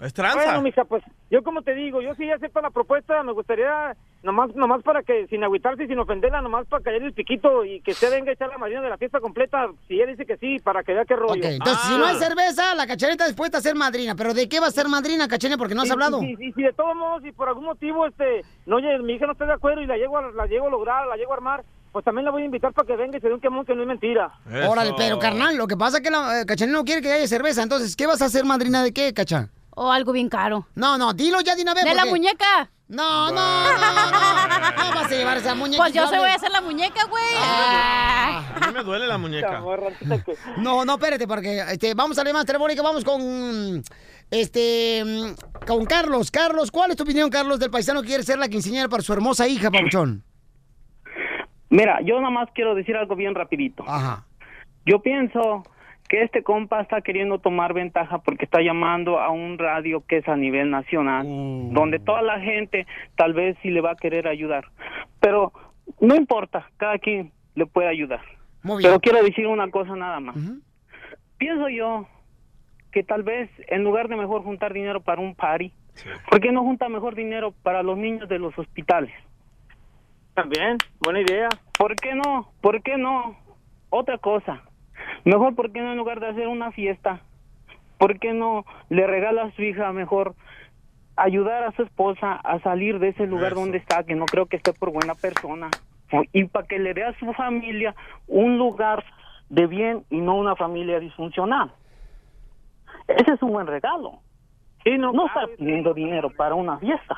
Es Bueno, mija, pues yo como te digo, yo sí acepto la propuesta, me gustaría nomás nomás para que sin agüitarse y sin ofenderla, nomás para caer el piquito y que usted venga a echar la marina de la fiesta completa, si ella dice que sí, para que vea qué rollo. Ok, entonces, si no hay cerveza, la cachanilla está dispuesta a ser madrina. ¿Pero de qué va a ser madrina, cachanilla? Porque no has Y- hablado. Y, y- y si de todos modos, si por algún motivo este no oye, mi hija no está de acuerdo y la llego a, la llego a lograr, la llego a armar, pues también la voy a invitar para que venga y se dé un quemón que no es mentira. Órale, pero carnal, lo que pasa es que la eh, cachanilla no quiere que haya cerveza. Entonces, ¿qué vas a hacer madrina de qué, cacha? O algo bien caro. No, no, dilo ya de una vez. De la muñeca. No, no, no, no. No vas a llevar esa muñeca. Pues yo se voy a hacer la muñeca, güey. A mí me duele la muñeca. [LAUGHS] No, no, espérate, porque este, vamos a leer más telefónica, vamos con este con Carlos. Carlos, ¿cuál es tu opinión, Carlos, del paisano que quiere ser la quinceañera para su hermosa hija, Pabuchón? Mira, yo nada más quiero decir algo bien rapidito. Ajá. Yo pienso que este compa está queriendo tomar ventaja porque está llamando a un radio que es a nivel nacional, donde toda la gente tal vez sí le va a querer ayudar. Pero no importa, cada quien le puede ayudar. Muy bien. Pero quiero decir una cosa nada más. Pienso yo que tal vez en lugar de mejor juntar dinero para un party, ¿por qué no junta mejor dinero para los niños de los hospitales? También, buena idea. ¿Por qué no? ¿Por qué no? Otra cosa. Mejor, ¿por qué no en lugar de hacer una fiesta? ¿Por qué no le regala a su hija mejor ayudar a su esposa a salir de ese lugar donde está, que no creo que esté por buena persona? Y para que le dé a su familia un lugar de bien y no una familia disfuncional. Ese es un buen regalo. no estar pidiendo dinero para una fiesta.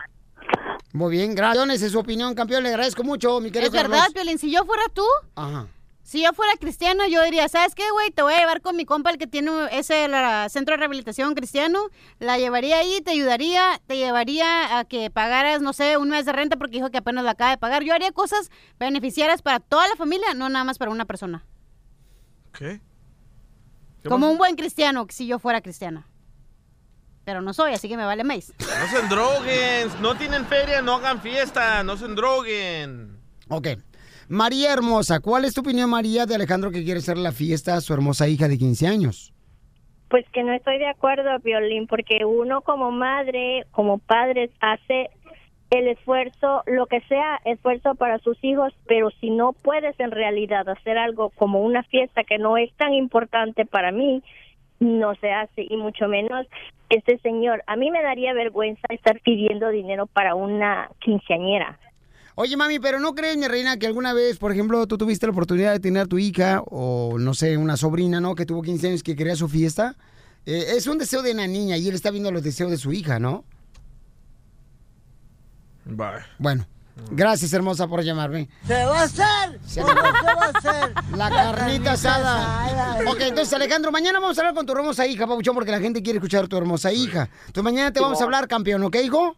Muy bien, gracias. Es su opinión, campeón. Le agradezco mucho, mi querido Es verdad, Carlos. Piolín, si yo fuera tú, Ajá. Si yo fuera cristiano, yo diría, ¿sabes qué, güey? Te voy a llevar con mi compa, el que tiene ese la- centro de rehabilitación cristiano. La llevaría ahí, te ayudaría, te llevaría a que pagaras, no sé, un mes de renta porque dijo que apenas la acaba de pagar. Yo haría cosas beneficiarias para toda la familia, no nada más para una persona. ¿Qué? Como un buen cristiano, si yo fuera cristiana. Pero no soy, así que me vale más. No se endroguen. No tienen feria, no hagan fiesta. No se endroguen. Ok. María Hermosa, ¿cuál es tu opinión, María, de Alejandro que quiere hacer la fiesta a su hermosa hija de 15 años? Pues que no estoy de acuerdo, Violín, porque uno como madre, como padres, hace el esfuerzo, lo que sea, esfuerzo para sus hijos, pero si no puedes en realidad hacer algo como una fiesta que no es tan importante para mí, no se hace, y mucho menos este señor. A mí me daría vergüenza estar pidiendo dinero para una quinceañera. Oye, mami, pero ¿no crees, mi reina, que alguna vez, por ejemplo, tú tuviste la oportunidad de tener a tu hija o, no sé, una sobrina, ¿no? Que tuvo 15 años que quería su fiesta? Eh, es un deseo de una niña y él está viendo los deseos de su hija, ¿no? Bye. Bueno, gracias, hermosa, por llamarme. ¿Se va a hacer? Se ¿O va. no se va a hacer? La carnita asada. Ok, entonces Alejandro, mañana vamos a hablar con tu hermosa hija, Pabuchón, porque la gente quiere escuchar a tu hermosa hija. Entonces mañana te vamos a hablar, campeón, ¿ok, hijo?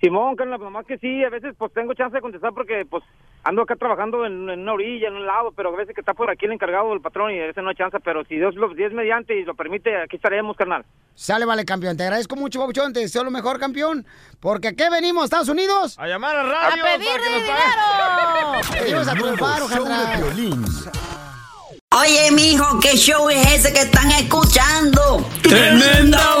Simón, carnal, nomás que sí, a veces pues tengo chance de contestar porque pues ando acá trabajando en, en una orilla, en un lado, pero a veces que está por aquí el encargado del patrón y a veces no hay chance, pero si Dios lo si es mediante y lo permite, aquí estaremos, carnal. Sale, vale, campeón. Te agradezco mucho, Pabuchón. Te deseo lo mejor, campeón. Porque aquí venimos, Estados Unidos. A llamar a radio. ¡A pedir dinero! Venimos a triunfar, Ojandra. Oye, mijo, ¿qué show es ese que están escuchando? ¡Tremenda